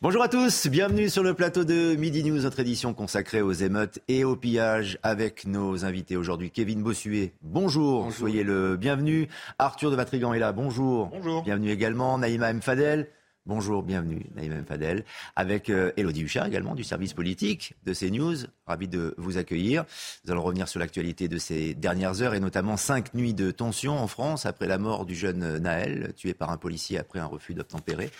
Bonjour à tous, bienvenue sur le plateau de Midi News, notre édition consacrée aux émeutes et au pillage avec nos invités aujourd'hui. Kevin Bossuet, bonjour, soyez le bienvenu. Arthur de Vatrigan est là, bonjour. Bonjour. Bienvenue également. Naïma M. Fadel. Bonjour, bienvenue, Naïm Fadel, avec euh, Elodie Huchard également du service politique de CNews. Ravi de vous accueillir. Nous allons revenir sur l'actualité de ces dernières heures et notamment cinq nuits de tension en France après la mort du jeune Naël, tué par un policier après un refus d'obtempérer.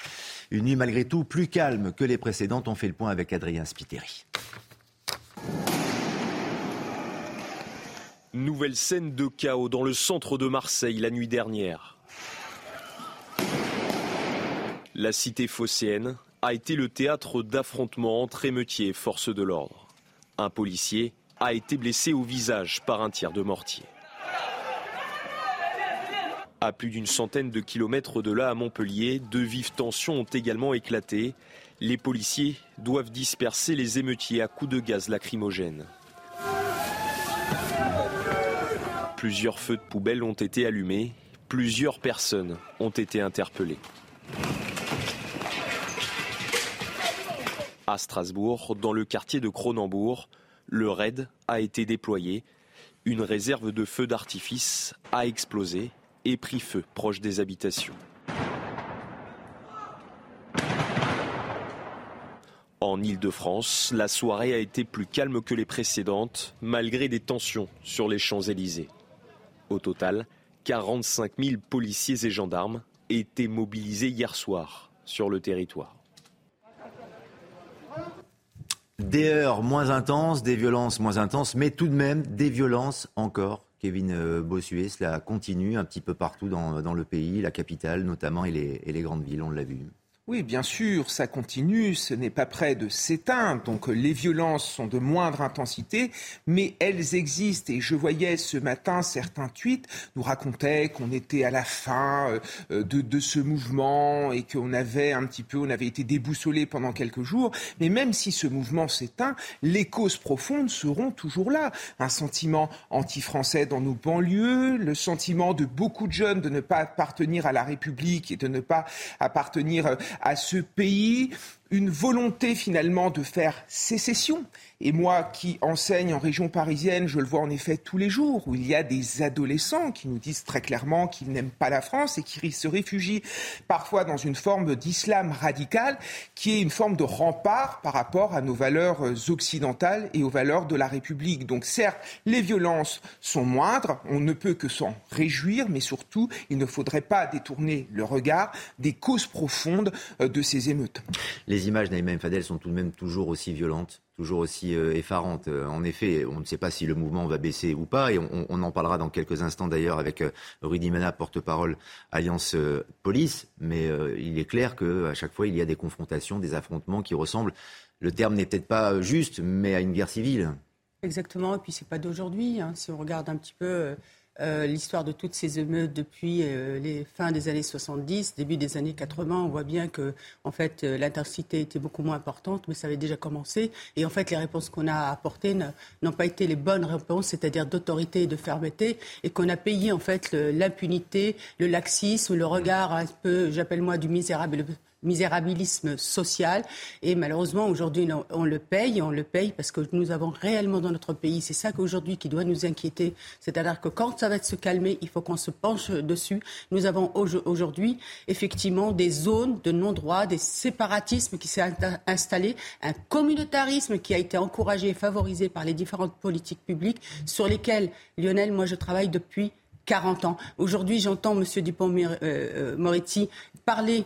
Une nuit malgré tout plus calme que les précédentes. On fait le point avec Adrien Spiteri. Nouvelle scène de chaos dans le centre de Marseille la nuit dernière. La cité phocéenne a été le théâtre d'affrontements entre émeutiers et forces de l'ordre. Un policier a été blessé au visage par un tir de mortier. À plus d'une centaine de kilomètres de là, à Montpellier, de vives tensions ont également éclaté. Les policiers doivent disperser les émeutiers à coups de gaz lacrymogène. Plusieurs feux de poubelle ont été allumés. Plusieurs personnes ont été interpellées. À Strasbourg, dans le quartier de Cronenbourg, le raid a été déployé. Une réserve de feux d'artifice a explosé et pris feu proche des habitations. En Île-de-France, la soirée a été plus calme que les précédentes, malgré des tensions sur les Champs-Élysées. Au total, 45 000 policiers et gendarmes étaient mobilisés hier soir sur le territoire. Des heures moins intenses, des violences moins intenses, mais tout de même des violences encore. Kevin euh, Bossuet, cela continue un petit peu partout dans, le pays, la capitale notamment et les grandes villes, on l'a vu. Oui, bien sûr, ça continue, ce n'est pas prêt de s'éteindre, donc les violences sont de moindre intensité, mais elles existent. Et je voyais ce matin certains tweets nous racontaient qu'on était à la fin euh, de, de ce mouvement et qu'on avait un petit peu, on avait été déboussolé pendant quelques jours. Mais même si ce mouvement s'éteint, les causes profondes seront toujours là. Un sentiment anti-français dans nos banlieues, le sentiment de beaucoup de jeunes de ne pas appartenir à la République et de ne pas appartenir à ce pays une volonté finalement de faire sécession. Et moi qui enseigne en région parisienne, je le vois en effet tous les jours, où il y a des adolescents qui nous disent très clairement qu'ils n'aiment pas la France et qui se réfugient parfois dans une forme d'islam radical, qui est une forme de rempart par rapport à nos valeurs occidentales et aux valeurs de la République. Donc certes, les violences sont moindres, on ne peut que s'en réjouir, mais surtout, il ne faudrait pas détourner le regard des causes profondes de ces émeutes. Images d'Aïma Fadel sont tout de même toujours aussi violentes toujours aussi euh, effarante. Euh, en effet, on ne sait pas si le mouvement va baisser ou pas, et on, en parlera dans quelques instants d'ailleurs avec euh, Rudy Mana, porte-parole Alliance Police. Mais il est clair qu'à chaque fois, il y a des confrontations, des affrontements qui ressemblent. Le terme n'est peut-être pas juste, mais à une guerre civile. Exactement, et puis c'est pas d'aujourd'hui. Hein. Si on regarde un petit peu euh, l'histoire de toutes ces émeutes depuis euh, les fins des années 70, début des années 80, on voit bien que en fait euh, l'intensité était beaucoup moins importante, mais ça avait déjà commencé. Et en fait, les réponses qu'on a apportées n'ont pas été les bonnes réponses, c'est-à-dire d'autorité et de fermeté, et qu'on a payé en fait l'impunité, le, le laxisme, le regard un peu, j'appelle moi, du misérable misérabilisme social. Et malheureusement, aujourd'hui, on le paye, on le paye parce que nous avons réellement dans notre pays, c'est ça qu'aujourd'hui qui doit nous inquiéter. C'est-à-dire que quand ça va se calmer, il faut qu'on se penche dessus. Nous avons aujourd'hui, effectivement, des zones de non-droit, des séparatismes qui s'est installé, un communautarisme qui a été encouragé et favorisé par les différentes politiques publiques sur lesquelles, Lionel, moi, je travaille depuis 40 ans. Aujourd'hui, j'entends M. Dupont-Moretti parler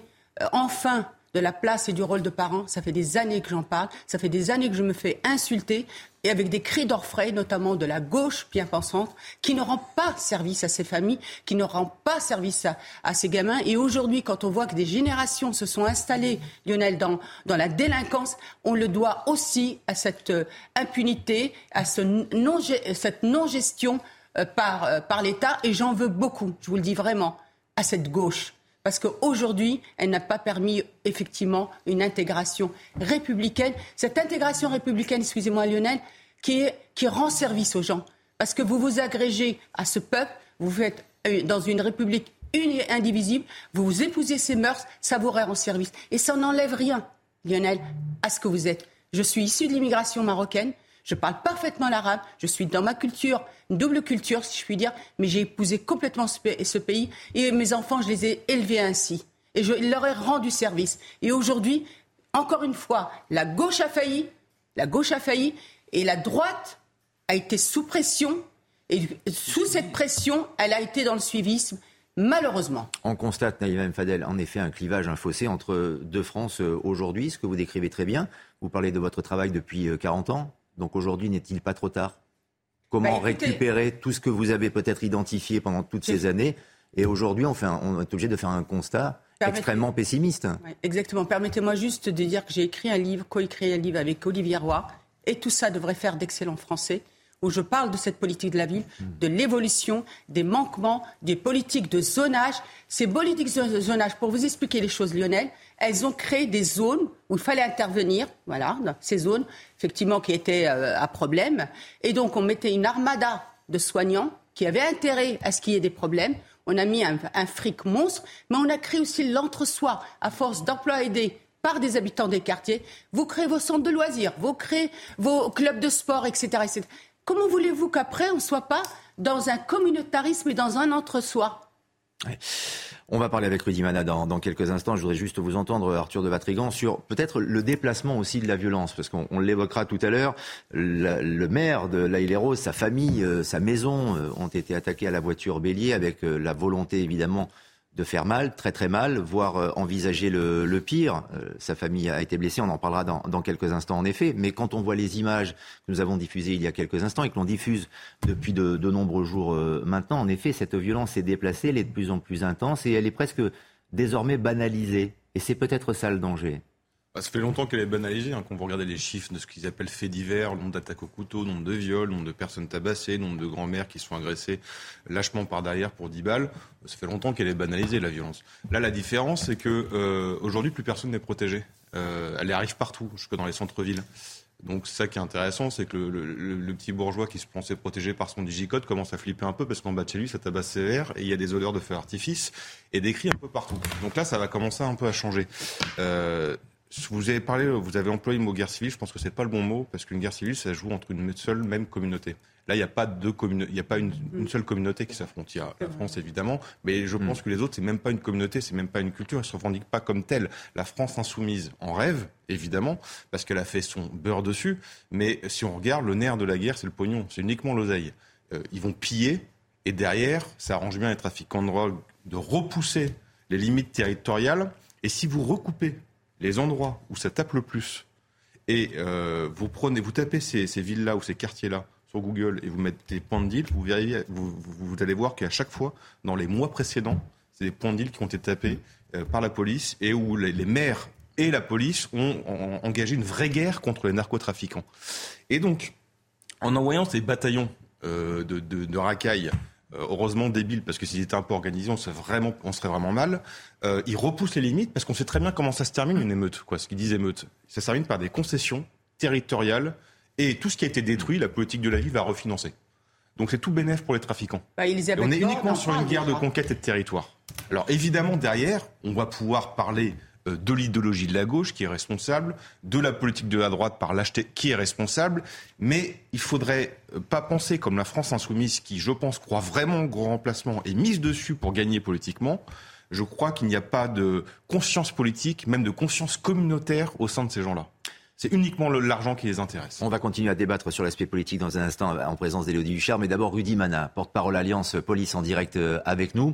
enfin de la place et du rôle de parent. Ça fait des années que j'en parle. Ça fait des années que je me fais insulter et avec des cris d'orfraie, notamment de la gauche bien pensante, qui ne rend pas service à ces familles, qui ne rend pas service à, ces gamins. Et aujourd'hui, quand on voit que des générations se sont installées, Lionel, dans, dans la délinquance, on le doit aussi à cette euh, impunité, à ce non, cette non-gestion euh, par, euh, par l'État. Et j'en veux beaucoup, je vous le dis vraiment, à cette gauche parce qu'aujourd'hui, elle n'a pas permis effectivement une intégration républicaine. Cette intégration républicaine, excusez-moi Lionel, qui, rend service aux gens. Parce que vous vous agrégez à ce peuple, vous faites euh, dans une république une et indivisible, vous vous épousez ses mœurs, ça vous rend service. Et ça n'enlève rien, Lionel, à ce que vous êtes. Je suis issu de l'immigration marocaine, je parle parfaitement l'arabe, je suis dans ma culture, une double culture si je puis dire, mais j'ai épousé complètement ce, pays et mes enfants, je les ai élevés ainsi. Et je leur ai rendu service. Et aujourd'hui, encore une fois, la gauche a failli, la gauche a failli, et la droite a été sous pression. Et sous cette pression, elle a été dans le suivisme. Malheureusement. On constate, Naïma Fadel, en effet, un clivage, un fossé entre deux France euh, aujourd'hui, ce que vous décrivez très bien. Vous parlez de votre travail depuis 40 euh, ans. Donc aujourd'hui, n'est-il pas trop tard? Comment bah, récupérer tout ce que vous avez peut-être identifié pendant toutes ces années? Et aujourd'hui, on, on est obligé de faire un constat extrêmement pessimiste. exactement. Permettez-moi juste de dire que j'ai écrit un livre, co-écrit un livre avec Olivier Roy, et tout ça devrait faire d'excellents Français où je parle de cette politique de la ville, de l'évolution, des manquements, des politiques de zonage. Ces politiques de zonage, pour vous expliquer les choses, Lionel, elles ont créé des zones où il fallait intervenir, voilà, ces zones, effectivement, qui étaient euh, à problème. Et donc, on mettait une armada de soignants qui avaient intérêt à ce qu'il y ait des problèmes. On a mis un, fric monstre, mais on a créé aussi l'entre-soi à force d'emplois aidés par des habitants des quartiers. Vous créez vos centres de loisirs, vous créez vos clubs de sport, etc. etc. Comment voulez-vous qu'après, on ne soit pas dans un communautarisme et dans un entre-soi? On va parler avec Rudy Mana dans, quelques instants. Je voudrais juste vous entendre, Arthur de Vatrigan, sur peut-être le déplacement aussi de la violence, parce qu'on l'évoquera tout à l'heure. Le, maire de La Rose, sa famille, euh, sa maison euh, ont été attaqués à la voiture bélier avec euh, la volonté évidemment de faire mal, très très mal, voire euh, envisager le, pire. Euh, sa famille a été blessée, on en parlera dans, quelques instants en effet. Mais quand on voit les images que nous avons diffusées il y a quelques instants et que l'on diffuse depuis de, nombreux jours euh, maintenant, en effet, cette violence s'est déplacée, elle est de plus en plus intense et elle est presque désormais banalisée. Et c'est peut-être ça le danger. Bah, ça fait longtemps qu'elle est banalisée, hein, quand vous regardez les chiffres de ce qu'ils appellent faits divers, nombre d'attaques au couteau, nombre de viols, nombre de personnes tabassées, nombre de grands-mères qui sont agressées lâchement par derrière pour 10 balles. Ça fait longtemps qu'elle est banalisée, la violence. Là, la différence, c'est que euh, aujourd'hui, plus personne n'est protégé. Euh, elle arrive partout, jusque dans les centres-villes. Donc ça qui est intéressant, c'est que le, petit bourgeois qui se pensait protégé par son digicode commence à flipper un peu parce qu'en bas de chez lui, ça tabasse sévère et il y a des odeurs de feu artifice et des cris un peu partout. Donc là, ça va commencer un peu à changer. Euh, vous avez parlé, vous avez employé le mot guerre civile. Je pense que c'est pas le bon mot parce qu'une guerre civile, ça joue entre une seule même communauté. Là, il n'y a pas de il y a pas une, seule communauté qui s'affronte. Il y a la France évidemment, mais je pense mm. que les autres, c'est même pas une communauté, c'est même pas une culture. Ils se revendiquent pas comme telle. La France insoumise en rêve, évidemment, parce qu'elle a fait son beurre dessus. Mais si on regarde, le nerf de la guerre, c'est le pognon, c'est uniquement l'oseille. Euh, ils vont piller et derrière, ça arrange bien les trafiquants de drogue de repousser les limites territoriales. Et si vous recoupez les endroits où ça tape le plus, et euh, vous prenez, vous tapez ces, villes-là ou ces quartiers-là sur Google et vous mettez des points de deal, vous, verriez, vous, allez voir qu'à chaque fois, dans les mois précédents, c'est des points de deal qui ont été tapés euh, par la police et où les, maires et la police ont, engagé une vraie guerre contre les narcotrafiquants. Et donc, en envoyant ces bataillons euh, de, racailles heureusement débile, parce que s'ils étaient un peu organisés, on serait vraiment, on serait vraiment mal. Euh, ils repoussent les limites parce qu'on sait très bien comment ça se termine une émeute, quoi, ce qu'ils disent émeute. Ça se termine par des concessions territoriales et tout ce qui a été détruit, la politique de la ville va refinancer. Donc c'est tout bénéf pour les trafiquants. Bah, on est uniquement sur une guerre de conquête et de territoire. Alors évidemment, derrière, on va pouvoir parler euh, de l'idéologie de la gauche qui est responsable, de la politique de la droite par l'acheter qui est responsable, mais il faudrait euh, pas penser comme la France insoumise qui, je pense, croit vraiment au grand remplacement et mise dessus pour gagner politiquement. Je crois qu'il n'y a pas de conscience politique, même de conscience communautaire au sein de ces gens-là. C'est uniquement l'argent qui les intéresse. On va continuer à débattre sur l'aspect politique dans un instant en présence d'Élodie Huchard, mais d'abord Rudy Mana, porte-parole Alliance Police en direct euh, avec nous.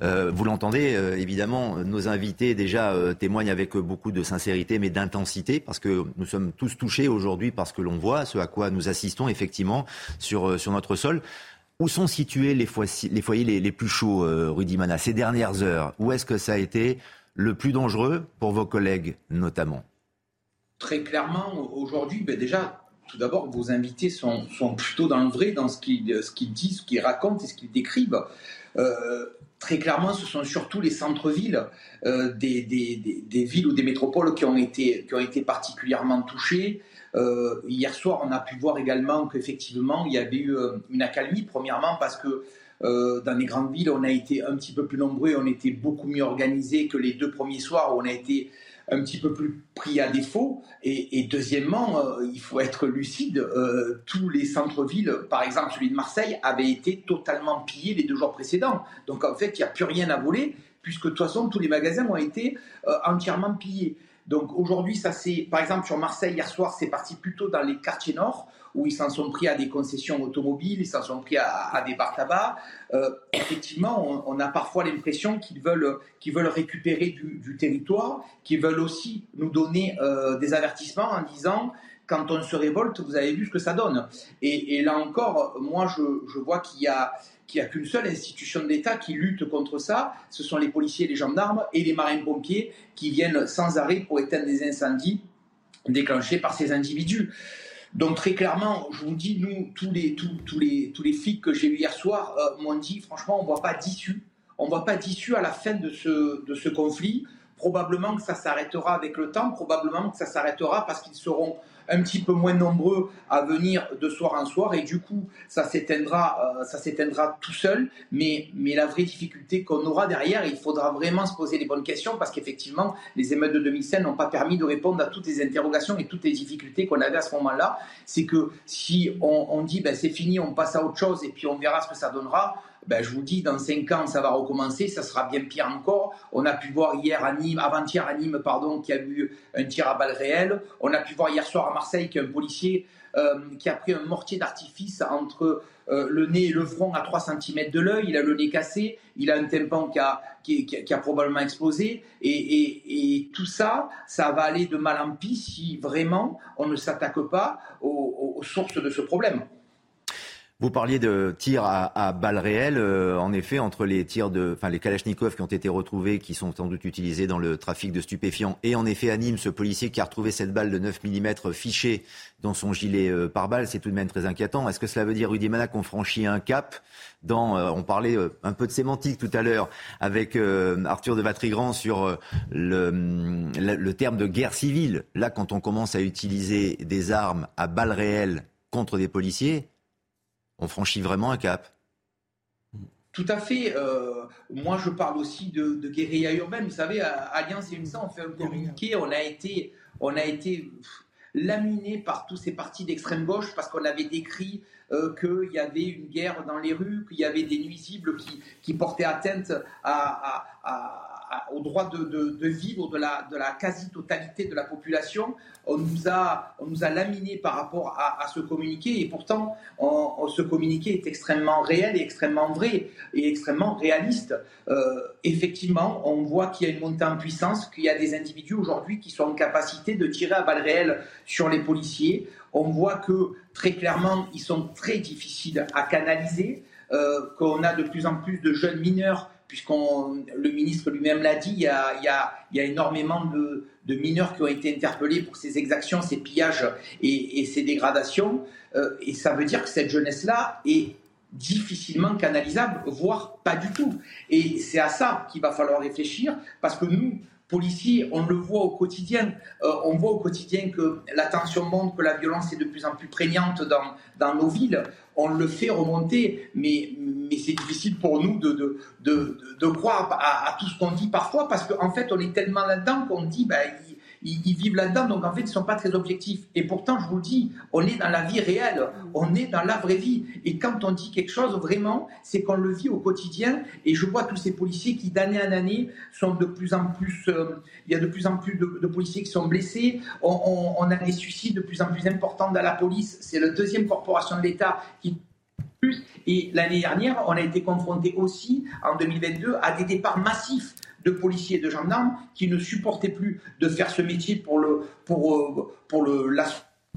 Euh, vous l'entendez, euh, évidemment, nos invités déjà témoignent avec beaucoup de sincérité, mais d'intensité, parce que nous sommes tous touchés aujourd'hui par ce que l'on voit, ce à quoi nous assistons effectivement sur, sur notre sol. Où sont situés les, foyers les, plus chauds, Rudy Mana, ces dernières heures? Où est-ce que ça a été le plus dangereux pour vos collègues notamment? Très clairement, aujourd'hui, ben déjà, tout d'abord, vos invités sont, plutôt dans le vrai, dans ce qu'ils disent, ce qu'ils racontent et ce qu'ils décrivent. Euh, très clairement, ce sont surtout les centres-villes euh, des, villes ou des métropoles qui ont été, qui ont été particulièrement touchées. Euh, hier soir, on a pu voir également qu'effectivement, il y avait eu une accalmie, premièrement parce que dans les grandes villes, on a été un petit peu plus nombreux, on était beaucoup mieux organisés que les deux premiers soirs où on a été un petit peu plus pris à défaut. Et, deuxièmement, euh, il faut être lucide, euh, tous les centres-villes, par exemple celui de Marseille, avaient été totalement pillés les deux jours précédents. Donc en fait, il n'y a plus rien à voler, puisque de toute façon, tous les magasins ont été euh, entièrement pillés. Donc aujourd'hui, ça c'est, par exemple sur Marseille hier soir, c'est parti plutôt dans les quartiers nord où ils s'en sont pris à des concessions automobiles, ils s'en sont pris à, des bars tabac. Euh, effectivement, on, a parfois l'impression qu'ils veulent, qu'ils veulent récupérer du, territoire, qu'ils veulent aussi nous donner euh, des avertissements en disant quand on se révolte, vous avez vu ce que ça donne. Et, là encore, moi, je, vois qu'il y a n'y a qu'une seule institution d'État qui lutte contre ça, ce sont les policiers, les gendarmes et les marins-pompiers qui viennent sans arrêt pour éteindre des incendies déclenchés par ces individus. Donc très clairement, je vous dis, nous, tous les, tous, tous les, tous les flics que j'ai eu hier soir euh, m'ont dit, franchement, on ne voit pas d'issue. On ne voit pas d'issue à la fin de ce, de ce conflit. Probablement que ça s'arrêtera avec le temps, probablement que ça s'arrêtera parce qu'ils seront un petit peu moins nombreux à venir de soir en soir. Et du coup ça s'éteindra euh, ça s'éteindra tout seul. Mais mais la vraie difficulté qu'on aura derrière il faudra vraiment se poser les bonnes questions parce qu'effectivement les émeutes de 2005 n'ont pas permis de répondre à toutes les interrogations et toutes les difficultés qu'on avait à ce moment-là. C'est que si on, on dit ben c'est fini on passe à autre chose et puis on verra ce que ça donnera ben, je vous dis, dans 5 ans, ça va recommencer, ça sera bien pire encore. On a pu voir hier à Nîmes, avant-hier à Nîmes, pardon, qu'il y a eu un tir à balles réelles. On a pu voir hier soir à Marseille qu'un policier euh, qui a pris un mortier d'artifice entre euh, le nez et le front à 3 cm de l'œil, il a le nez cassé, il a un tympan qui a, qui, a probablement explosé, et, tout ça, ça va aller de mal en pis si vraiment on ne s'attaque pas aux sources de ce problème. Vous parliez de tirs à, balles réelles, euh, en effet, entre les tirs de, enfin les Kalachnikov qui ont été retrouvés, qui sont sans doute utilisés dans le trafic de stupéfiants, et en effet à Nîmes, ce policier qui a retrouvé cette balle de 9 mm fichée dans son gilet euh, par balle, c'est tout de même très inquiétant. Est-ce que cela veut dire, Rudy Mana, qu'on franchit un cap dans, euh, on parlait un peu de sémantique tout à l'heure avec Arthur de Vatrigrand sur le terme de guerre civile. Là, quand on commence à utiliser des armes à balles réelles contre des policiers, on franchit vraiment un cap. Tout à fait. Euh, moi, je parle aussi de, guérilla urbaine. Vous savez, Alliance et UNSA, on fait un communiqué. On a été, on a été laminé par tous ces partis d'extrême gauche parce qu'on avait décrit euh, qu'il y avait une guerre dans les rues, qu'il y avait des nuisibles qui, portaient atteinte à au droit de, vivre de la, quasi-totalité de la population. On nous a, on nous a laminé par rapport à, ce communiqué et pourtant ce communiqué est extrêmement réel et extrêmement vrai et extrêmement réaliste. Euh, effectivement, on voit qu'il y a une montée en puissance, qu'il y a des individus aujourd'hui qui sont en capacité de tirer à balles réelles sur les policiers. On voit que très clairement, ils sont très difficiles à canaliser, euh, qu'on a de plus en plus de jeunes mineurs puisqu'on le ministre lui-même l'a dit, il y, a, énormément de, mineurs qui ont été interpellés pour ces exactions, ces pillages et, ces dégradations. Euh, et ça veut dire que cette jeunesse-là est difficilement canalisable, voire pas du tout. Et c'est à ça qu'il va falloir réfléchir, parce que nous, policiers, on le voit au quotidien. Euh, on voit au quotidien que la tension monte, que la violence est de plus en plus prégnante dans, dans nos villes. On le fait remonter, mais, mais c'est difficile pour nous de, de, de, de croire à, tout ce qu'on dit parfois, parce qu'en fait, on est tellement là-dedans qu'on dit, bah, ils, vivent là-dedans, donc en fait, ils ne sont pas très objectifs. Et pourtant, je vous le dis, on est dans la vie réelle, on est dans la vraie vie. Et quand on dit quelque chose, vraiment, c'est qu'on le vit au quotidien. Et je vois tous ces policiers qui, d'année en année, sont de plus en plus. Euh, il y a de plus en plus de, policiers qui sont blessés. On, on, a des suicides de plus en plus importants dans la police. C'est la deuxième corporation de l'État qui et l'année dernière, on a été confronté aussi, en 2022, à des départs massifs de policiers et de gendarmes qui ne supportaient plus de faire ce métier pour le, pour, euh, pour le,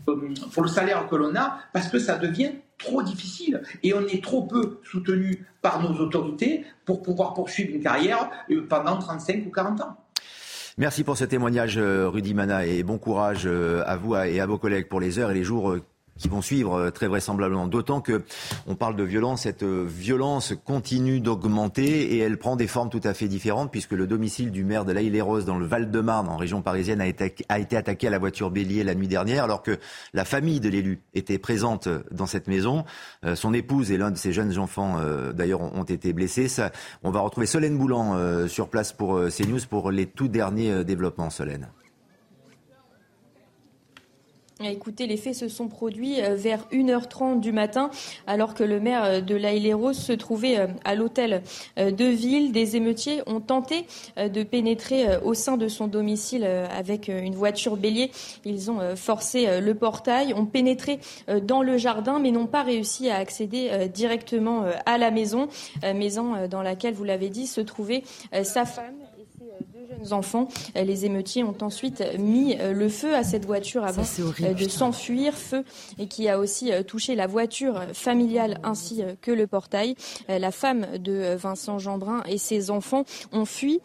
pour le salaire que l'on a, parce que ça devient trop difficile et on est trop peu soutenu par nos autorités pour pouvoir poursuivre une carrière euh, pendant 35 ou 40 ans. Merci pour ce témoignage, euh, Rudy Mana, et bon courage à vous et à vos collègues pour les heures et les jours qui vont suivre euh, très vraisemblablement. D'autant que on parle de violence, cette euh, violence continue d'augmenter et elle prend des formes tout à fait différentes puisque le domicile du maire de La les rose dans le Val-de-Marne, en région parisienne, a été, a attaqué à la voiture bélier la nuit dernière alors que la famille de l'élu était présente dans cette maison. Euh, son épouse et l'un de ses jeunes enfants, d'ailleurs, ont, été blessés. On va retrouver Solène Boulan sur place pour CNews pour les tout derniers développements, Solène. Écoutez, les faits se sont produits euh, vers 1h30 du matin, alors que le maire euh, de La rose se trouvait euh, à l'hôtel de ville. Des émeutiers ont tenté de pénétrer au sein de son domicile avec une voiture bélier. Ils ont forcé le portail, ont pénétré dans le jardin, mais n'ont pas réussi à accéder directement à la maison, maison dans laquelle, vous l'avez dit, se trouvait sa femme enfants. Euh, les émeutiers ont ensuite mis euh, le feu à cette voiture avant euh, de s'enfuir, feu et qui a aussi touché la voiture familiale ainsi que le portail. La femme de Vincent Jeanbrun et ses enfants ont fui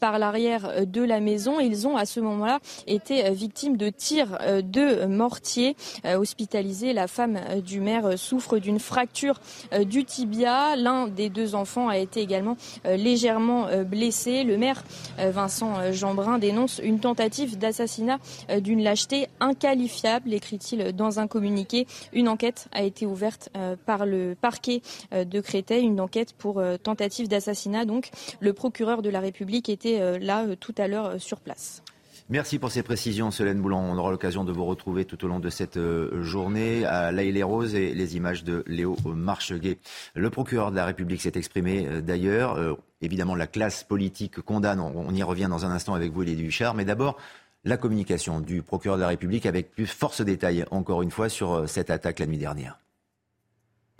par l'arrière de la maison. Ils ont à ce moment-là été victimes de tirs de mortier. Hospitalisée, la femme du maire souffre d'une fracture du tibia. L'un des deux enfants a été également légèrement blessé. Le maire Vincent Vincent euh, Jeanbrun dénonce une tentative d'assassinat euh, d'une lâcheté inqualifiable, écrit-il dans un communiqué. Une enquête a été ouverte euh, par le parquet de Créteil, une enquête pour tentative d'assassinat. Donc, le procureur de la République était là tout à l'heure sur place. Merci pour ces précisions, Solène Boulan. On aura l'occasion de vous retrouver tout au long de cette journée à La les Roses et les images de Léo Marcheguet. Le procureur de la République s'est exprimé d'ailleurs. Évidemment, la classe politique condamne, on, y revient dans un instant avec vous, Elie Huchard, mais d'abord, la communication du procureur de la République avec plus force de détails, encore une fois, sur euh, cette attaque la nuit dernière.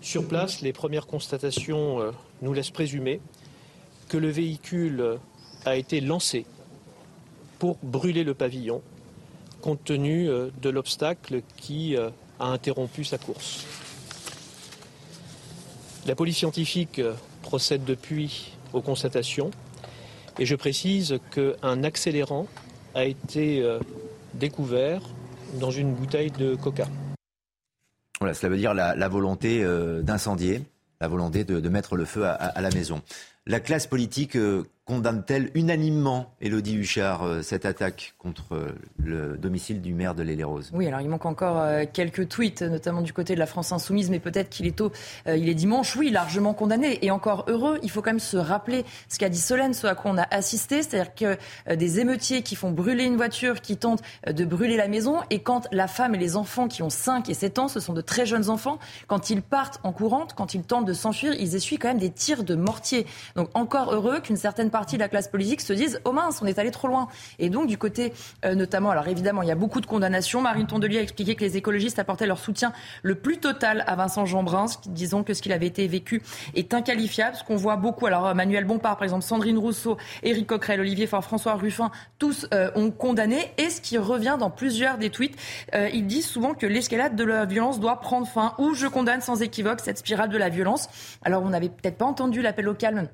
Sur place, les premières constatations euh, nous laissent présumer que le véhicule a été lancé pour brûler le pavillon, compte tenu euh, de l'obstacle qui a interrompu sa course. La police scientifique procède depuis aux constatations. Et je précise qu'un accélérant a été euh, découvert dans une bouteille de coca. Voilà, cela veut dire la, volonté euh, d'incendier, la volonté de, mettre le feu à, la maison. La classe politique euh, condamne-t-elle unanimement, Elodie Huchard, euh, cette attaque contre euh, le domicile du maire de l'Île Rose Oui, alors il manque encore euh, quelques tweets, notamment du côté de la France Insoumise, mais peut-être qu'il est tôt, il est dimanche, oui, largement condamné. Et encore heureux, il faut quand même se rappeler ce qu'a dit Solène, ce à quoi on a assisté, c'est-à-dire que des émeutiers qui font brûler une voiture, qui tentent de brûler la maison, et quand la femme et les enfants qui ont 5 et 7 ans, ce sont de très jeunes enfants, quand ils partent en courante, quand ils tentent de s'enfuir, ils essuient quand même des tirs de mortier. Donc encore heureux qu'une certaine partie de la classe politique se disent oh mince, on est allé trop loin. Et donc du côté euh, notamment, alors évidemment, il y a beaucoup de condamnations. Marine Tondelier a expliqué que les écologistes apportaient leur soutien le plus total à Vincent Jeanbrun, disons que ce qu'il avait été vécu est inqualifiable. Ce qu'on voit beaucoup, alors Manuel Bompard, par exemple, Sandrine Rousseau, Éric Coquerel, Olivier François Ruffin, tous euh, ont condamné. Et ce qui revient dans plusieurs des tweets, euh, ils disent souvent que l'escalade de la violence doit prendre fin. Ou je condamne sans équivoque cette spirale de la violence. Alors on n'avait peut-être pas entendu l'appel au calme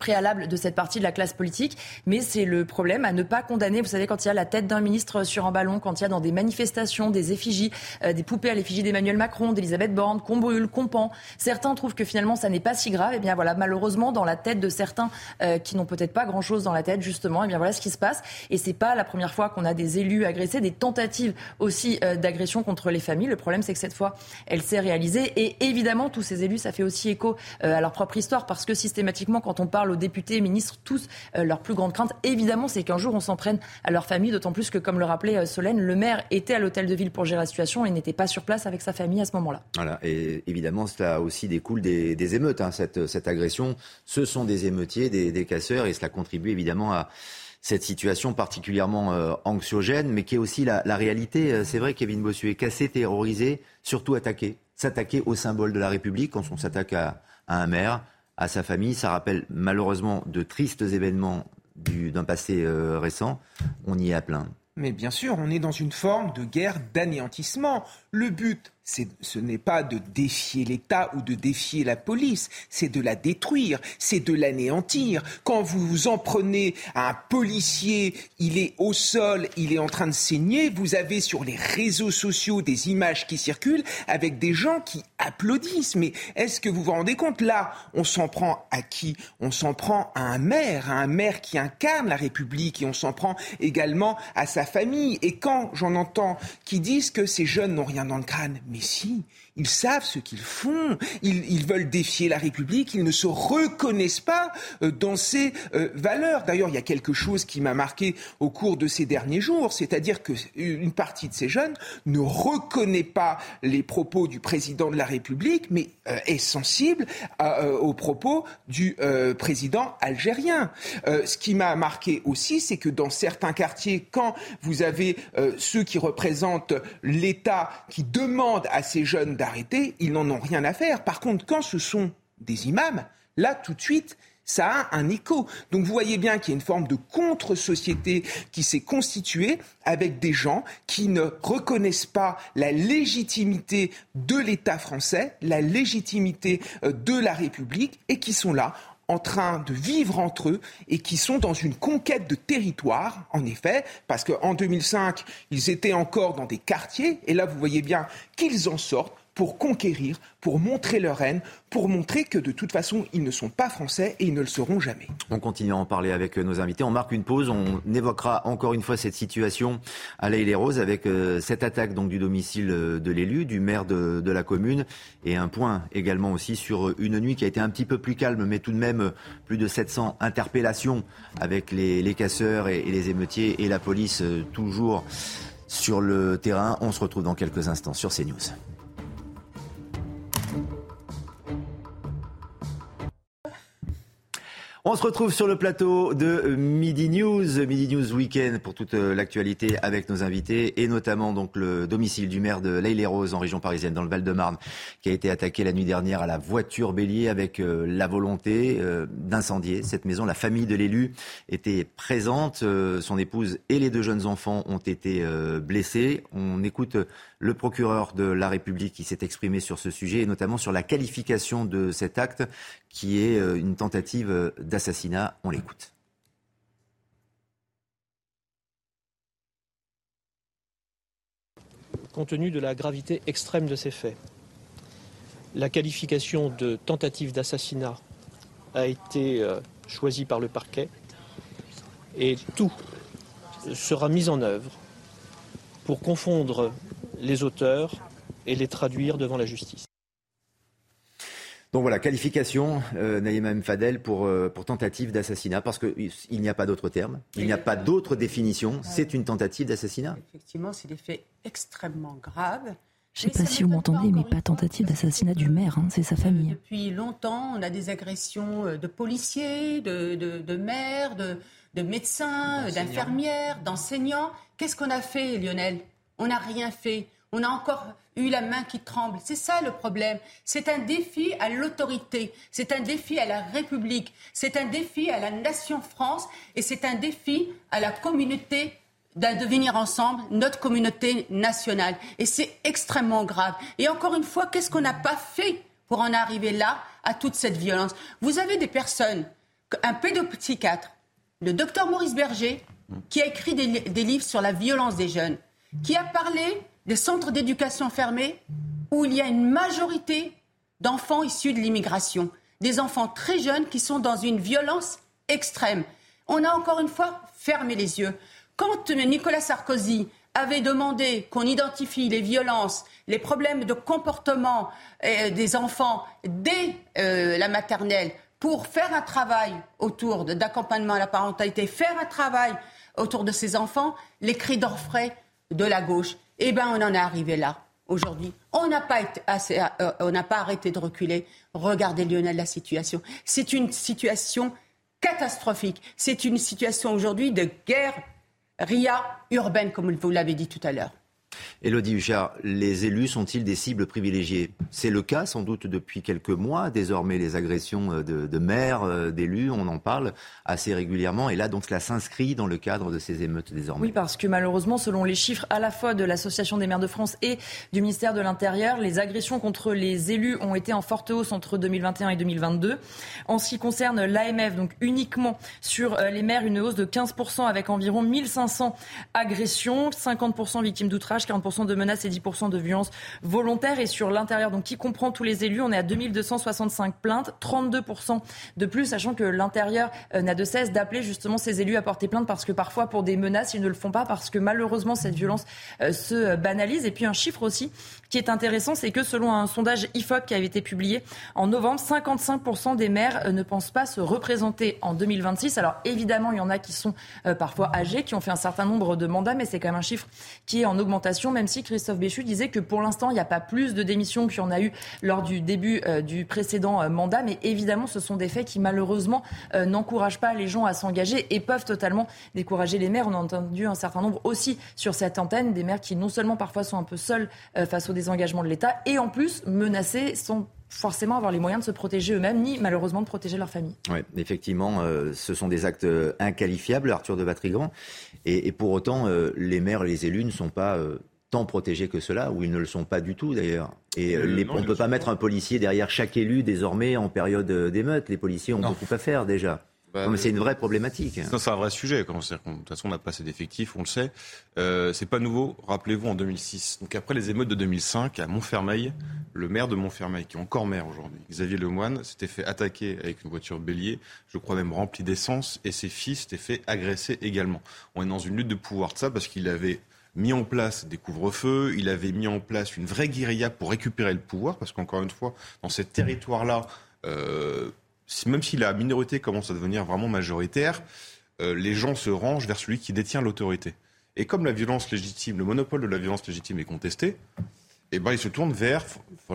préalable de cette partie de la classe politique, mais c'est le problème à ne pas condamner. Vous savez, quand il y a la tête d'un ministre sur un ballon, quand il y a dans des manifestations des effigies, euh, des poupées à l'effigie d'Emmanuel Macron, d'Elisabeth Borne, qu'on brûle, qu'on pend, certains trouvent que finalement ça n'est pas si grave. Et eh bien voilà, malheureusement, dans la tête de certains euh, qui n'ont peut-être pas grand-chose dans la tête, justement, et eh bien voilà ce qui se passe. Et c'est pas la première fois qu'on a des élus agressés, des tentatives aussi euh, d'agression contre les familles. Le problème, c'est que cette fois, elle s'est réalisée. Et évidemment, tous ces élus, ça fait aussi écho à leur propre histoire, parce que systématiquement, quand on parle aux députés, ministres, tous, leur plus grande crainte, évidemment, c'est qu'un jour on s'en prenne à leur famille, d'autant plus que, comme le rappelait Solène, le maire était à l'hôtel de ville pour gérer la situation et n'était pas sur place avec sa famille à ce moment-là. Voilà, et évidemment, cela aussi découle des, émeutes, hein, cette, agression. Ce sont des émeutiers, des, casseurs, et cela contribue évidemment à cette situation particulièrement euh, anxiogène, mais qui est aussi la, réalité. Euh, c'est vrai, Kevin Bossuet, cassé, terrorisé, surtout attaqué. S'attaquer au symbole de la République quand on s'attaque à, un maire, à sa famille, ça rappelle malheureusement de tristes événements d'un passé euh, récent. On y est à plein. Mais bien sûr, on est dans une forme de guerre d'anéantissement. Le but, ce n'est pas de défier l'État ou de défier la police, c'est de la détruire, c'est de l'anéantir. Quand vous vous en prenez à un policier, il est au sol, il est en train de saigner, vous avez sur les réseaux sociaux des images qui circulent avec des gens qui applaudissent. Mais est-ce que vous vous rendez compte Là, on s'en prend à qui? On s'en prend à un maire, à un maire qui incarne la République et on s'en prend également à sa famille. Et quand j'en entends qui disent que ces jeunes n'ont rien dans le crâne, si, ils savent ce qu'ils font. Ils, veulent défier la République. Ils ne se reconnaissent pas euh, dans ces euh, valeurs. D'ailleurs, il y a quelque chose qui m'a marqué au cours de ces derniers jours, c'est-à-dire qu'une partie de ces jeunes ne reconnaît pas les propos du président de la République, mais euh, est sensible aux propos du président algérien. ce qui m'a marqué aussi, c'est que dans certains quartiers, quand vous avez ceux qui représentent l'État qui demandent à ces jeunes ils n'en ont rien à faire. Par contre, quand ce sont des imams, là, tout de suite, ça a un écho. Donc vous voyez bien qu'il y a une forme de contre-société qui s'est constituée avec des gens qui ne reconnaissent pas la légitimité de l'État français, la légitimité euh, de la République et qui sont là en train de vivre entre eux et qui sont dans une conquête de territoire, en effet, parce qu'en 2005, ils étaient encore dans des quartiers, et là, vous voyez bien qu'ils en sortent pour conquérir, pour montrer leur haine, pour montrer que de toute façon, ils ne sont pas français et ils ne le seront jamais. On continue à en parler avec euh, nos invités. On marque une pause. On évoquera encore une fois cette situation à les Roses avec euh, cette attaque donc du domicile euh, de l'élu, du maire de, la commune, et un point également aussi sur une nuit qui a été un petit peu plus calme, mais tout de même plus de 700 interpellations avec les, casseurs et, les émeutiers et la police toujours sur le terrain. On se retrouve dans quelques instants sur CNews. On se retrouve sur le plateau de Midi News, Midi News Weekend pour toute euh, l'actualité avec nos invités et notamment donc le domicile du maire de l'Aille-les-Roses en région parisienne dans le Val-de-Marne qui a été attaqué la nuit dernière à la voiture bélier avec euh, la volonté euh, d'incendier cette maison. La famille de l'élu était présente, son épouse et les deux jeunes enfants ont été blessés. On écoute le procureur de la République qui s'est exprimé sur ce sujet et notamment sur la qualification de cet acte qui est euh, une tentative d'assassinat. On l'écoute. Compte tenu de la gravité extrême de ces faits, la qualification de tentative d'assassinat a été euh, choisie par le parquet et tout sera mis en œuvre pour confondre les auteurs et les traduire devant la justice. Donc voilà, qualification, euh, Naïma Mfadel, pour, euh, pour tentative d'assassinat, parce qu'il n'y a pas d'autre terme, il n'y a pas d'autre définition, c'est une tentative d'assassinat. Effectivement, c'est des faits extrêmement graves. Je ne sais pas si vous m'entendez, mais pas tentative d'assassinat du maire, hein, c'est sa famille. Depuis longtemps, on a des agressions euh, de policiers, de, de, maires, de, de médecins, d'infirmières, d'enseignants. Qu'est-ce qu'on a fait, Lionel? On n'a rien fait. On a encore eu la main qui tremble. C'est ça le problème. C'est un défi à l'autorité, c'est un défi à la République, c'est un défi à la nation France et c'est un défi à la communauté de venir ensemble, notre communauté nationale. Et c'est extrêmement grave. Et encore une fois, qu'est-ce qu'on n'a pas fait pour en arriver là, à toute cette violence? Vous avez des personnes, un pédopsychiatre, le docteur Maurice Berger, qui a écrit des livres sur la violence des jeunes qui a parlé des centres d'éducation fermés où il y a une majorité d'enfants issus de l'immigration, des enfants très jeunes qui sont dans une violence extrême. On a encore une fois fermé les yeux. Quand Nicolas Sarkozy avait demandé qu'on identifie les violences, les problèmes de comportement euh, des enfants dès euh, la maternelle pour faire un travail autour d'accompagnement à la parentalité, faire un travail autour de ses enfants, les cris d'orfraie de la gauche. Eh bien, on en est arrivé là aujourd'hui. On n'a pas, euh, pas arrêté de reculer. Regardez Lionel la situation. C'est une situation catastrophique. C'est une situation aujourd'hui de guerre RIA urbaine, comme vous l'avez dit tout à l'heure. Élodie Huchard, les élus sont-ils des cibles privilégiées? C'est le cas sans doute depuis quelques mois. Désormais, les agressions euh, de, maires, euh, d'élus, on en parle assez régulièrement. Et là, donc, cela s'inscrit dans le cadre de ces émeutes désormais. Oui, parce que malheureusement, selon les chiffres à la fois de l'Association des maires de France et du ministère de l'Intérieur, les agressions contre les élus ont été en forte hausse entre 2021 et 2022. En ce qui concerne l'AMF, donc uniquement sur euh, les maires, une hausse de 15% avec environ 1500 agressions, 50% victimes d'outrage, 40% de menaces et 10% de violences volontaires. Et sur l'intérieur, donc qui comprend tous les élus, on est à 2265 plaintes, 32% de plus, sachant que l'intérieur euh, n'a de cesse d'appeler justement ces élus à porter plainte parce que parfois pour des menaces, ils ne le font pas parce que malheureusement cette violence euh, se banalise. Et puis un chiffre aussi qui est intéressant, c'est que selon un sondage IFOP qui avait été publié en novembre, 55% des maires euh, ne pensent pas se représenter en 2026. Alors évidemment, il y en a qui sont parfois âgés, qui ont fait un certain nombre de mandats, mais c'est quand même un chiffre qui est en augmentation même si Christophe Béchu disait que pour l'instant, il n'y a pas plus de démissions qu'il y en a eu lors du début euh, du précédent euh, mandat. Mais évidemment, ce sont des faits qui, malheureusement, euh, n'encouragent pas les gens à s'engager et peuvent totalement décourager les maires. On a entendu un certain nombre aussi sur cette antenne, des maires qui non seulement parfois sont un peu seuls face au désengagement de l'État et en plus menacés sont forcément avoir les moyens de se protéger eux-mêmes, ni malheureusement de protéger leur famille. Oui, effectivement, ce sont des actes inqualifiables, Arthur de Vatrigan. Et, pour autant, les maires et les élus ne sont pas tant protégés que cela, ou ils ne le sont pas du tout d'ailleurs. Et euh, euh, on ne peut pas mettre un policier derrière chaque élu désormais en période d'émeute. Les policiers ont beaucoup à faire déjà. Bah, c'est une vraie problématique. C'est un vrai sujet. De toute façon, on n'a pas assez d'effectifs, on le sait. Euh, c'est pas nouveau. Rappelez-vous, en 2006. Donc après les émeutes de 2005, à Montfermeil, le maire de Montfermeil, qui est encore maire aujourd'hui, Xavier Lemoine, s'était fait attaquer avec une voiture bélier, je crois même remplie d'essence, et ses fils s'étaient fait agresser également. On est dans une lutte de pouvoir de ça parce qu'il avait mis en place des couvre-feux, il avait mis en place une vraie guérilla pour récupérer le pouvoir, parce qu'encore une fois, dans ce territoire-là, euh, même si la minorité commence à devenir vraiment majoritaire, euh, les gens se rangent vers celui qui détient l'autorité. Et comme la violence légitime, le monopole de la violence légitime est contesté, eh ben, ils se tournent vers,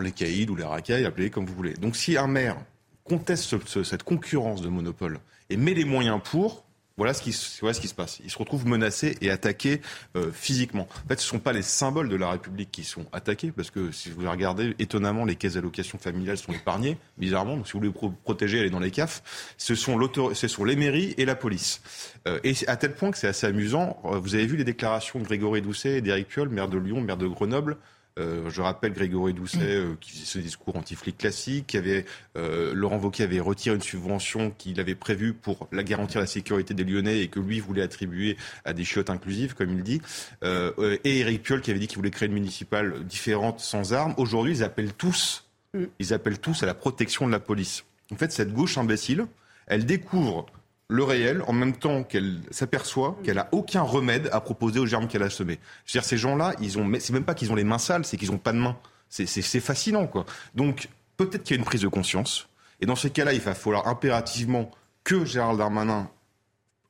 les caïds ou les racailles, appelez comme vous voulez. Donc si un maire conteste cette concurrence de monopole et met les moyens pour, voilà ce, qui, ce qui se passe. Ils se retrouvent menacés et attaqués euh, physiquement. En fait, ce ne sont pas les symboles de la République qui sont attaqués, parce que si vous regardez, étonnamment, les caisses d'allocation familiale sont épargnées, bizarrement. Donc, si vous voulez pro protéger, allez dans les CAF. Ce sont, ce sont les mairies et la police. Euh, et à tel point que c'est assez amusant. Euh, vous avez vu les déclarations de Grégory Doucet et d'Éric Piolle, maire de Lyon, maire de Grenoble, euh, je rappelle Grégory Doucet euh, qui faisait ce discours anti-flic classique, qui avait, euh, Laurent Wauquiez avait retiré une subvention qu'il avait prévue pour la garantir la sécurité des Lyonnais et que lui voulait attribuer à des chiottes inclusives, comme il dit. et Éric Piolle qui avait dit qu'il voulait créer une municipale différente sans armes. Aujourd'hui, ils appellent tous, mm. ils appellent tous à la protection de la police. En fait, cette gauche imbécile, elle découvre le réel en même temps qu'elle s'aperçoit qu'elle a aucun remède à proposer aux germes qu'elle a semés. Je veux dire, ces gens-là, ils ont, c'est même pas qu'ils ont les mains sales, c'est qu'ils ont pas de mains. C'est fascinant, quoi. Donc, peut-être qu'il y a une prise de conscience. Et dans ces cas-là, il va falloir impérativement que Gérald Darmanin,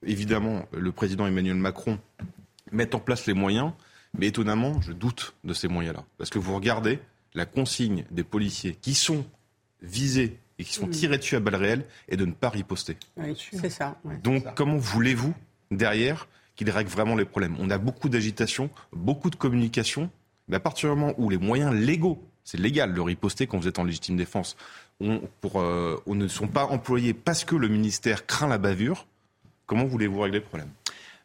évidemment, le président Emmanuel Macron, mette en place les moyens. Mais étonnamment, je doute de ces moyens-là. Parce que vous regardez la consigne des policiers qui sont visés et qui sont tirés dessus à balles réelles et de ne pas riposter. c'est ça. Donc comment voulez-vous, derrière, qu'il règle vraiment les problèmes? On a beaucoup d'agitation, beaucoup de communication, mais à partir du moment où les moyens légaux, c'est légal de riposter quand vous êtes en légitime défense, on, pour, euh, on ne sont pas employés parce que le ministère craint la bavure, comment voulez-vous régler le problème?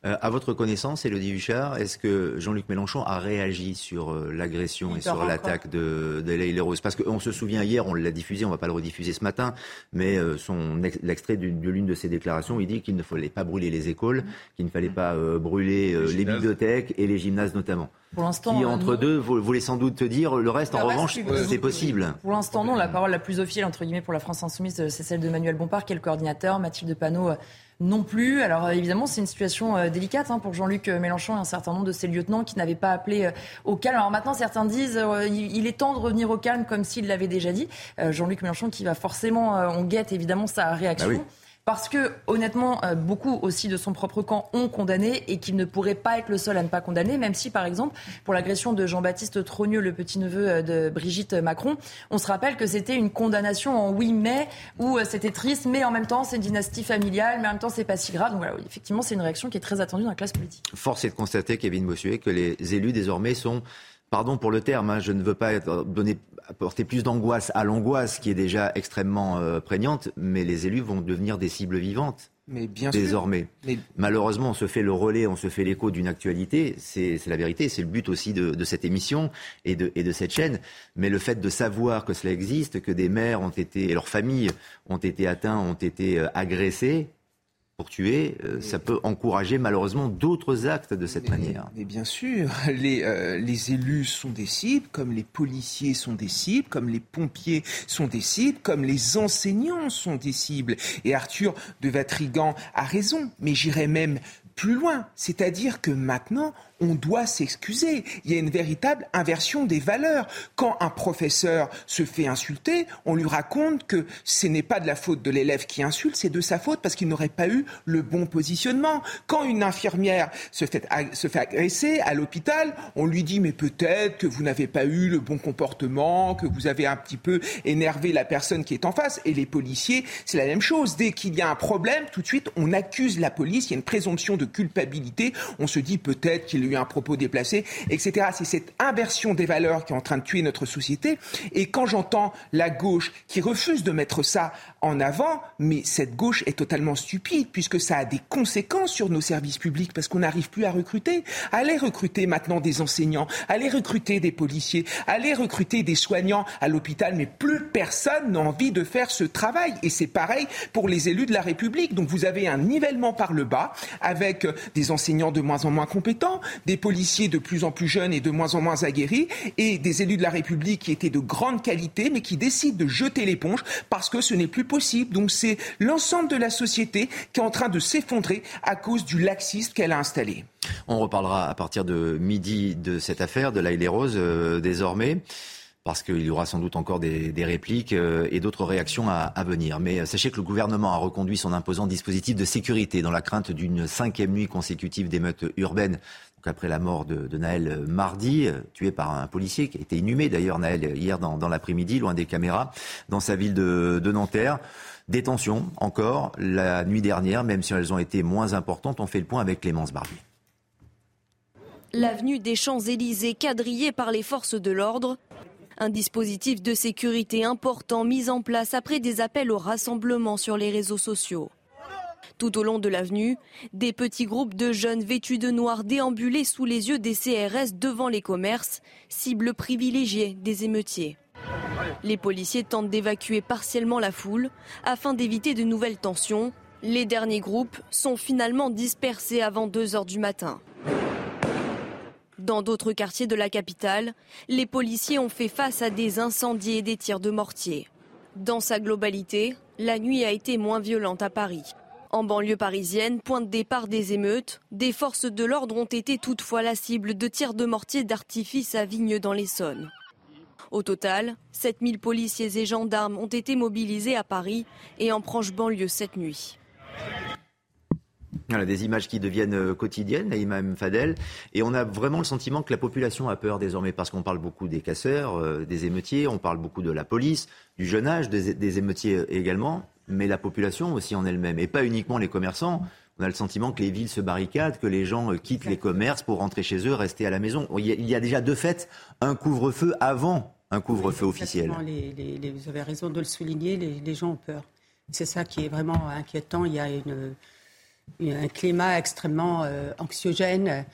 Euh, à votre connaissance, Elodie Huchard, est-ce que Jean-Luc Mélenchon a réagi sur euh, l'agression et sur l'attaque de, de Rose? Parce qu'on se souvient hier, on l'a diffusé, on ne va pas le rediffuser ce matin, mais euh, son l'extrait de, l'une de ses déclarations, il dit qu'il ne fallait pas brûler les écoles, qu'il ne fallait pas brûler les, bibliothèques et les gymnases notamment. Pour l'instant, qui entre deux vous voulez sans doute te dire le reste. en revanche, c'est possible. Pour l'instant, non. La parole la plus officielle entre guillemets pour la France insoumise, c'est celle de Manuel Bompard, qui est le coordinateur. Mathilde Panot non plus. Alors évidemment, c'est une situation délicate hein, pour Jean-Luc Mélenchon et un certain nombre de ses lieutenants qui n'avaient pas appelé au calme. Alors maintenant, certains disent il est temps de revenir au calme comme s'il l'avait déjà dit. Jean-Luc Mélenchon qui va forcément, on guette évidemment sa réaction. Bah parce que, honnêtement, euh, beaucoup aussi de son propre camp ont condamné et qu'il ne pourrait pas être le seul à ne pas condamner, même si, par exemple, pour l'agression de Jean-Baptiste Trogneux, le petit-neveu euh, de Brigitte Macron, on se rappelle que c'était une condamnation en oui mais, où euh, c'était triste, mais en même temps, c'est une dynastie familiale, mais en même temps, c'est pas si grave. Donc voilà, effectivement, c'est une réaction qui est très attendue dans la classe politique. Force est de constater, Kevin Bossuet, que les élus désormais sont pardon pour le terme, hein, je ne veux pas donner, apporter plus d'angoisse à l'angoisse qui est déjà extrêmement euh, prégnante, mais les élus vont devenir des cibles vivantes. Mais bien désormais. Malheureusement, on se fait le relais, on se fait l'écho d'une actualité. C'est la vérité, c'est le but aussi de, cette émission et de, et de, cette chaîne. Mais le fait de savoir que cela existe, que des maires ont été, et leurs familles ont été atteints, ont été euh, agressés, pour tuer, euh, ça peut encourager malheureusement d'autres actes de cette manière. Mais bien sûr, les, euh, les, élus sont des cibles, comme les policiers sont des cibles, comme les pompiers sont des cibles, comme les enseignants sont des cibles. Et Arthur de Vatrigan a raison, mais j'irais même plus loin, c'est-à-dire que maintenant, on doit s'excuser. Il y a une véritable inversion des valeurs. Quand un professeur se fait insulter, on lui raconte que ce n'est pas de la faute de l'élève qui insulte, c'est de sa faute parce qu'il n'aurait pas eu le bon positionnement. Quand une infirmière se fait, se fait agresser à l'hôpital, on lui dit mais peut-être que vous n'avez pas eu le bon comportement, que vous avez un petit peu énervé la personne qui est en face. Et les policiers, c'est la même chose. Dès qu'il y a un problème, tout de suite, on accuse la police. Il y a une présomption de culpabilité. On se dit peut-être qu'il un propos déplacé, etc. C'est cette inversion des valeurs qui est en train de tuer notre société. Et quand j'entends la gauche qui refuse de mettre ça en avant, mais cette gauche est totalement stupide puisque ça a des conséquences sur nos services publics parce qu'on n'arrive plus à recruter. Allez recruter maintenant des enseignants, allez recruter des policiers, allez recruter des soignants à l'hôpital, mais plus personne n'a envie de faire ce travail. Et c'est pareil pour les élus de la République. Donc vous avez un nivellement par le bas avec des enseignants de moins en moins compétents, des policiers de plus en plus jeunes et de moins en moins aguerris, et des élus de la République qui étaient de grande qualité, mais qui décident de jeter l'éponge parce que ce n'est plus possible. Donc c'est l'ensemble de la société qui est en train de s'effondrer à cause du laxisme qu'elle a installé. On reparlera à partir de midi de cette affaire de l'Aïle Rose euh, désormais parce qu'il y aura sans doute encore des, répliques euh, et d'autres réactions à, venir. Mais euh, sachez que le gouvernement a reconduit son imposant dispositif de sécurité dans la crainte d'une cinquième nuit consécutive d'émeutes urbaines. Donc après la mort de, Naël euh, mardi, tué par un policier qui a été inhumé d'ailleurs Naël hier dans, l'après-midi, loin des caméras, dans sa ville de, de Nanterre. Détention encore la nuit dernière, même si elles ont été moins importantes. On fait le point avec Clémence Barbier. L'avenue des Champs-Élysées quadrillée par les forces de l'ordre un dispositif de sécurité important mis en place après des appels au rassemblement sur les réseaux sociaux. Tout au long de l'avenue, des petits groupes de jeunes vêtus de noir déambulaient sous les yeux des CRS devant les commerces, cible privilégiée des émeutiers. Les policiers tentent d'évacuer partiellement la foule afin d'éviter de nouvelles tensions. Les derniers groupes sont finalement dispersés avant 2 heures du matin. Dans d'autres quartiers de la capitale, les policiers ont fait face à des incendies et des tirs de mortier. Dans sa globalité, la nuit a été moins violente à Paris. En banlieue parisienne, point de départ des émeutes, des forces de l'ordre ont été toutefois la cible de tirs de mortier d'artifice à Vigne dans l'Essonne. Au total, 7000 policiers et gendarmes ont été mobilisés à Paris et en proche banlieue cette nuit. Voilà, des images qui deviennent euh, quotidiennes, Naïma Fadel. Et on a vraiment le sentiment que la population a peur désormais parce qu'on parle beaucoup des casseurs, euh, des émeutiers, on parle beaucoup de la police, du jeune âge des, émeutiers également, mais la population aussi en elle-même. Et pas uniquement les commerçants. On a le sentiment que les villes se barricadent, que les gens euh, quittent les commerces pour rentrer chez eux, rester à la maison. Il y a, déjà de fait un couvre-feu avant un couvre-feu officiel. vous avez raison de le souligner, les, les gens ont peur. C'est ça qui est vraiment inquiétant. Il y a une un climat extrêmement euh, anxiogène.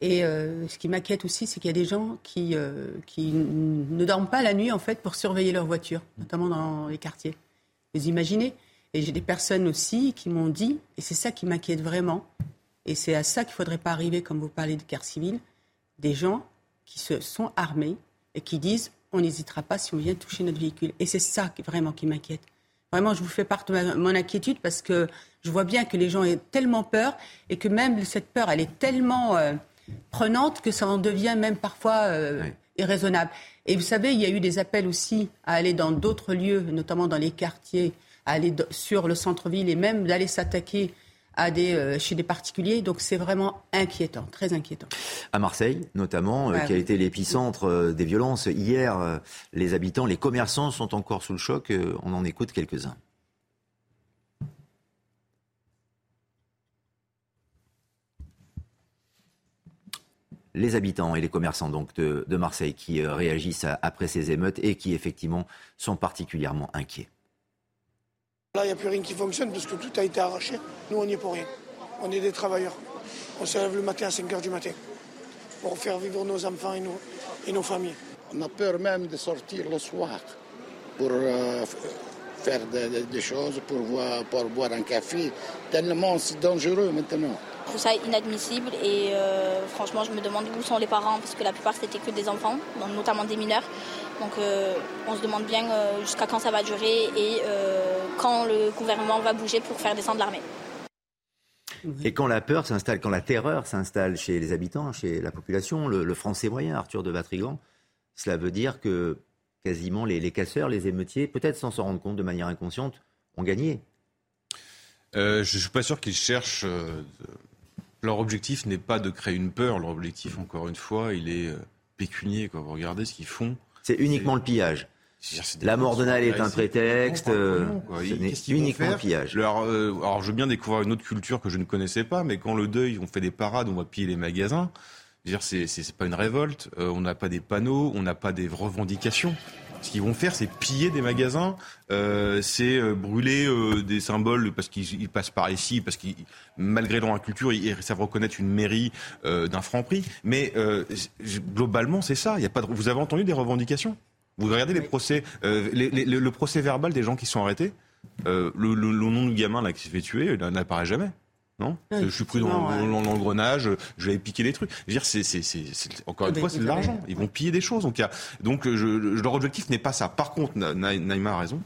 Et euh, ce qui m'inquiète aussi, c'est qu'il y a des gens qui, euh, qui ne dorment pas la nuit, en fait, pour surveiller leur voiture, notamment dans les quartiers. Vous imaginez? Et j'ai des personnes aussi qui m'ont dit, et c'est ça qui m'inquiète vraiment, et c'est à ça qu'il ne faudrait pas arriver, comme vous parlez de guerre civile, des gens qui se sont armés et qui disent on n'hésitera pas si on vient toucher notre véhicule. Et c'est ça vraiment qui m'inquiète. Vraiment, je vous fais part de mon inquiétude parce que je vois bien que les gens ont tellement peur et que même cette peur, elle est tellement euh, prenante que ça en devient même parfois euh, irraisonnable. Et vous savez, il y a eu des appels aussi à aller dans d'autres lieux, notamment dans les quartiers, à aller sur le centre-ville et même d'aller s'attaquer à des, euh, chez des particuliers. Donc c'est vraiment inquiétant, très inquiétant. À Marseille, notamment, qui a été l'épicentre des violences. Hier, les habitants, les commerçants sont encore sous le choc. on en écoute quelques-uns. les habitants et les commerçants donc de, Marseille qui euh, réagissent après ces émeutes et qui effectivement sont particulièrement inquiets. Là, il n'y a plus rien qui fonctionne parce que tout a été arraché. Nous, on n'y est pour rien. On est des travailleurs. On se lève le matin à 5 h du matin pour faire vivre nos enfants et nos, et nos familles. On a peur même de sortir le soir pour euh, faire des, choses, pour, pour boire un café. Tellement c'est dangereux maintenant. Je trouve ça inadmissible et euh, franchement je me demande où sont les parents parce que la plupart c'était que des enfants, notamment des mineurs. Donc euh, on se demande bien euh, jusqu'à quand ça va durer et quand le gouvernement va bouger pour faire descendre l'armée. Et quand la peur s'installe, quand la terreur s'installe chez les habitants, chez la population, le, français moyen, Arthur de Vatrigan, cela veut dire que quasiment les, les casseurs, les émeutiers, peut-être sans s'en rendre compte de manière inconsciente, ont gagné. je ne suis pas sûr qu'ils cherchent leur objectif n'est pas de créer une peur. Leur objectif, encore une fois, il est euh, pécunier. Quand vous regardez ce qu'ils font. C'est uniquement le pillage. La mort de Naël est un prétexte. Euh, c'est uniquement le pillage. Alors, euh, alors, je veux bien découvrir une autre culture que je ne connaissais pas, mais quand le deuil, on fait des parades, on va piller les magasins. C'est, c'est pas une révolte. on n'a pas des panneaux, on n'a pas des revendications. Ce qu'ils vont faire, c'est piller des magasins, euh, c'est euh, brûler euh, des symboles parce qu'ils passent par ici, parce qu'ils, malgré leur culture, ils, savent reconnaître une mairie d'un franc prix. Mais globalement, c'est ça. Y a pas de... Vous avez entendu des revendications? Vous regardez les procès, le procès verbal des gens qui sont arrêtés? le, nom du gamin là qui s'est fait tuer n'apparaît jamais. Non Je suis pris dans, l'engrenage, je vais piquer des trucs. Je veux dire, c'est, encore une fois, c'est de l'argent. Ils vont piller des choses. Donc, donc leur objectif n'est pas ça. Par contre, Naïma a raison.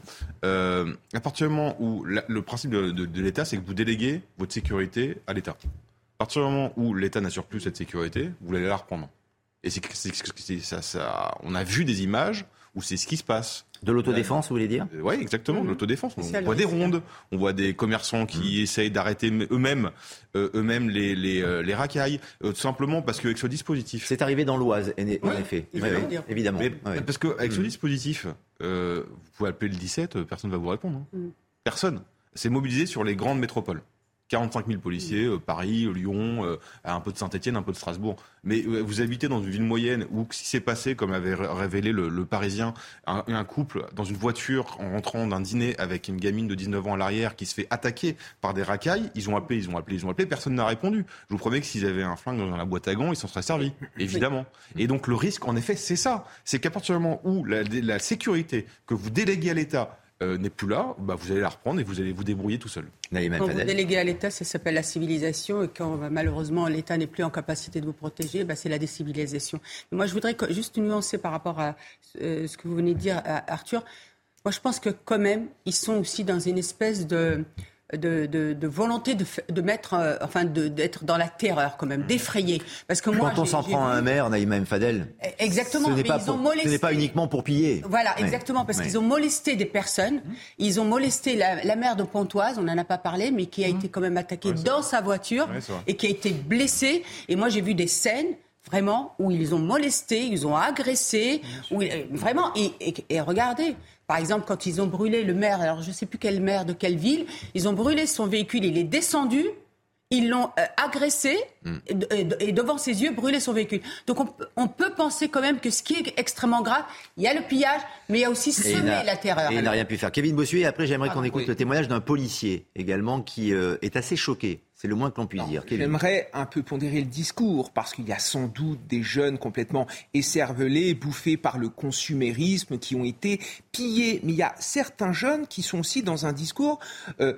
Euh, à partir du moment où le principe de, l'État, c'est que vous déléguez votre sécurité à l'État. À partir du moment où l'État n'assure plus cette sécurité, vous allez la reprendre. Et c'est, ça, ça, on a vu des images où c'est ce qui se passe. De l'autodéfense, vous voulez dire euh, Oui, exactement, de mmh. l'autodéfense. On voit des rondes, on voit des commerçants qui mmh. essayent d'arrêter eux-mêmes euh, eux-mêmes les, les, euh, les racailles, tout simplement parce qu'avec ce dispositif... C'est arrivé dans l'Oise, en effet, évidemment. Parce qu'avec ce mmh. dispositif, vous pouvez appeler le 17, personne ne va vous répondre. Hein. Personne. C'est mobilisé sur les grandes métropoles. 45 000 policiers, euh, Paris, Lyon, euh, un peu de Saint-Etienne, un peu de Strasbourg. Mais euh, vous habitez dans une ville moyenne où, si c'est passé, comme avait révélé le, Parisien, un, couple dans une voiture en rentrant d'un dîner avec une gamine de 19 ans à l'arrière qui se fait attaquer par des racailles, ils ont appelé, ils ont appelé, ils ont appelé, personne n'a répondu. Je vous promets que s'ils avaient un flingue dans la boîte à gants, ils s'en seraient servis, évidemment. Et donc le risque, en effet, c'est ça. C'est qu'à partir du moment où la, la sécurité que vous déléguez à l'État euh, n'est plus là, bah, vous allez la reprendre et vous allez vous débrouiller tout seul. Quand vous déléguez à l'État, ça s'appelle la civilisation. Et quand bah, malheureusement l'État n'est plus en capacité de vous protéger, bah, c'est la décivilisation. moi, je voudrais juste nuancer par rapport à euh, ce que vous venez de dire, Arthur. Moi, je pense que quand même, ils sont aussi dans une espèce de de, volonté de, de mettre, euh, enfin, d'être dans la terreur quand même, d'effrayer. Parce que moi, quand on s'en prend à un maire, Naïma Mfadel, eh, exactement. Ce n'est pas, pas, uniquement pour piller. Voilà, exactement, parce qu'ils ont molesté des personnes. Ils ont molesté la, la mère de Pontoise, on n'en a pas parlé, mais qui a mmh. été quand même attaquée dans sa voiture et qui a été blessée. Et moi, j'ai vu des scènes vraiment où ils ont molesté, ils ont agressé, où, vraiment. Et, et regardez, par exemple, quand ils ont brûlé le maire, alors je ne sais plus quel maire de quelle ville, ils ont brûlé son véhicule, il est descendu, ils l'ont euh, agressé hmm. et, devant ses yeux brûlé son véhicule. Donc on, peut penser quand même que ce qui est extrêmement grave, il y a le pillage, mais il y a aussi semer la terreur. Et il n'a rien pu faire. Kevin Bossuet, après j'aimerais qu'on écoute le témoignage d'un policier également qui euh, est assez choqué. C'est le moins que l'on puisse dire. J'aimerais un peu pondérer le discours parce qu'il y a sans doute des jeunes complètement écervelés, bouffés par le consumérisme, qui ont été pillés. Mais il y a certains jeunes qui sont aussi dans un discours euh,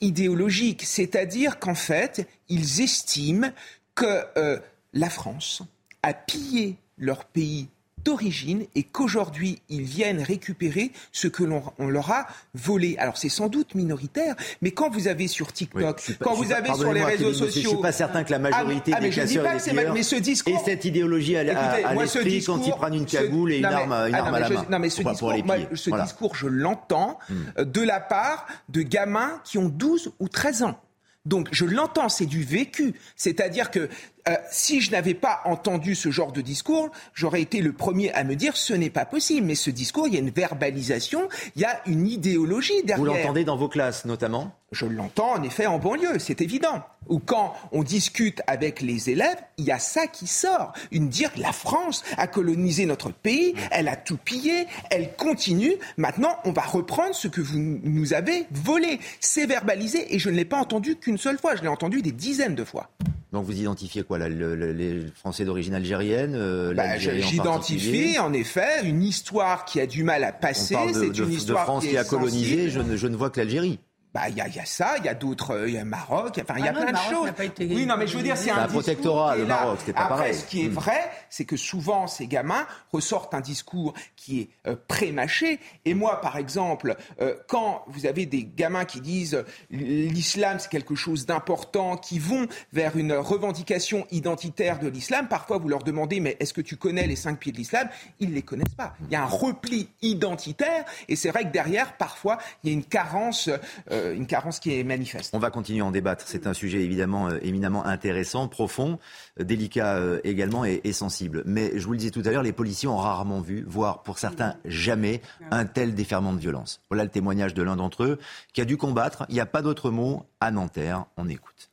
idéologique, c'est-à-dire qu'en fait, ils estiment que euh, la France a pillé leur pays d'origine et qu'aujourd'hui ils viennent récupérer ce que l'on on leur a volé. Alors c'est sans doute minoritaire, mais quand vous avez sur TikTok, pas- quand vous pas- avez sur les réseaux sociaux, Je suis pas certain que la Ah, majorité ah, mais des casseurs et des mais ce discours- et cette idéologie à, à- Écoutez, à moi, ce l'esprit discours- quand ils prennent une ce- cagoule et une non, arme, une ah, arme non, à la je- main. Non, mais ce discours, moi, ce Voilà. Hmm. discours, je l'entends euh, de la part de gamins qui ont 12 ou 13 ans. Donc je l'entends, c'est du vécu. C'est-à-dire que euh, si je n'avais pas entendu ce genre de discours, j'aurais été le premier à me dire ce n'est pas possible. Mais ce discours, il y a une verbalisation, il y a une idéologie derrière. Vous l'entendez dans vos classes notamment? Je l'entends en effet en banlieue, c'est évident. Ou quand on discute avec les élèves, il y a ça qui sort. Une dire la France a colonisé notre pays, elle a tout pillé, elle continue. Maintenant, on va reprendre ce que vous nous avez volé. C'est verbalisé et je ne l'ai pas entendu qu'une seule fois. Je l'ai entendu des dizaines de fois. Donc vous identifiez quoi là, le- le- Les Français d'origine algérienne euh, Bah, en J'identifie en effet une histoire qui a du mal à passer. de, C'est de- une de histoire France qui, a colonisé, je ne, je ne vois que l'Algérie. Bah, il y, a- il y a ça, il y a d'autres, euh, il y a Maroc, enfin, il y a Ah non, plein le de choses. été Oui, non, mais je veux dire, c'est C'est un, un protectorat, le. Maroc, c'était pas Après, pareil. ce qui est Mm. vrai, c'est que souvent, ces gamins ressortent un discours qui est euh, pré-mâché. Et moi, par exemple, euh, quand vous avez des gamins qui disent l'islam, c'est quelque chose d'important, qui vont vers une revendication identitaire de l'islam, parfois vous leur demandez, mais est-ce que tu connais les cinq pieds de l'islam? Ils ne les connaissent pas. Il y a un repli identitaire, et c'est vrai que derrière, parfois, il y a une carence, euh, une carence qui est manifeste. On va continuer à en débattre. C'est un sujet évidemment euh, éminemment intéressant, profond, euh, délicat euh, également et, et sensible. Mais je vous le disais tout à l'heure, les policiers ont rarement vu, voire pour certains jamais, un tel déferlement de violence. Voilà le témoignage de l'un d'entre eux qui a dû combattre. Il n'y a pas d'autre mot à Nanterre. On écoute.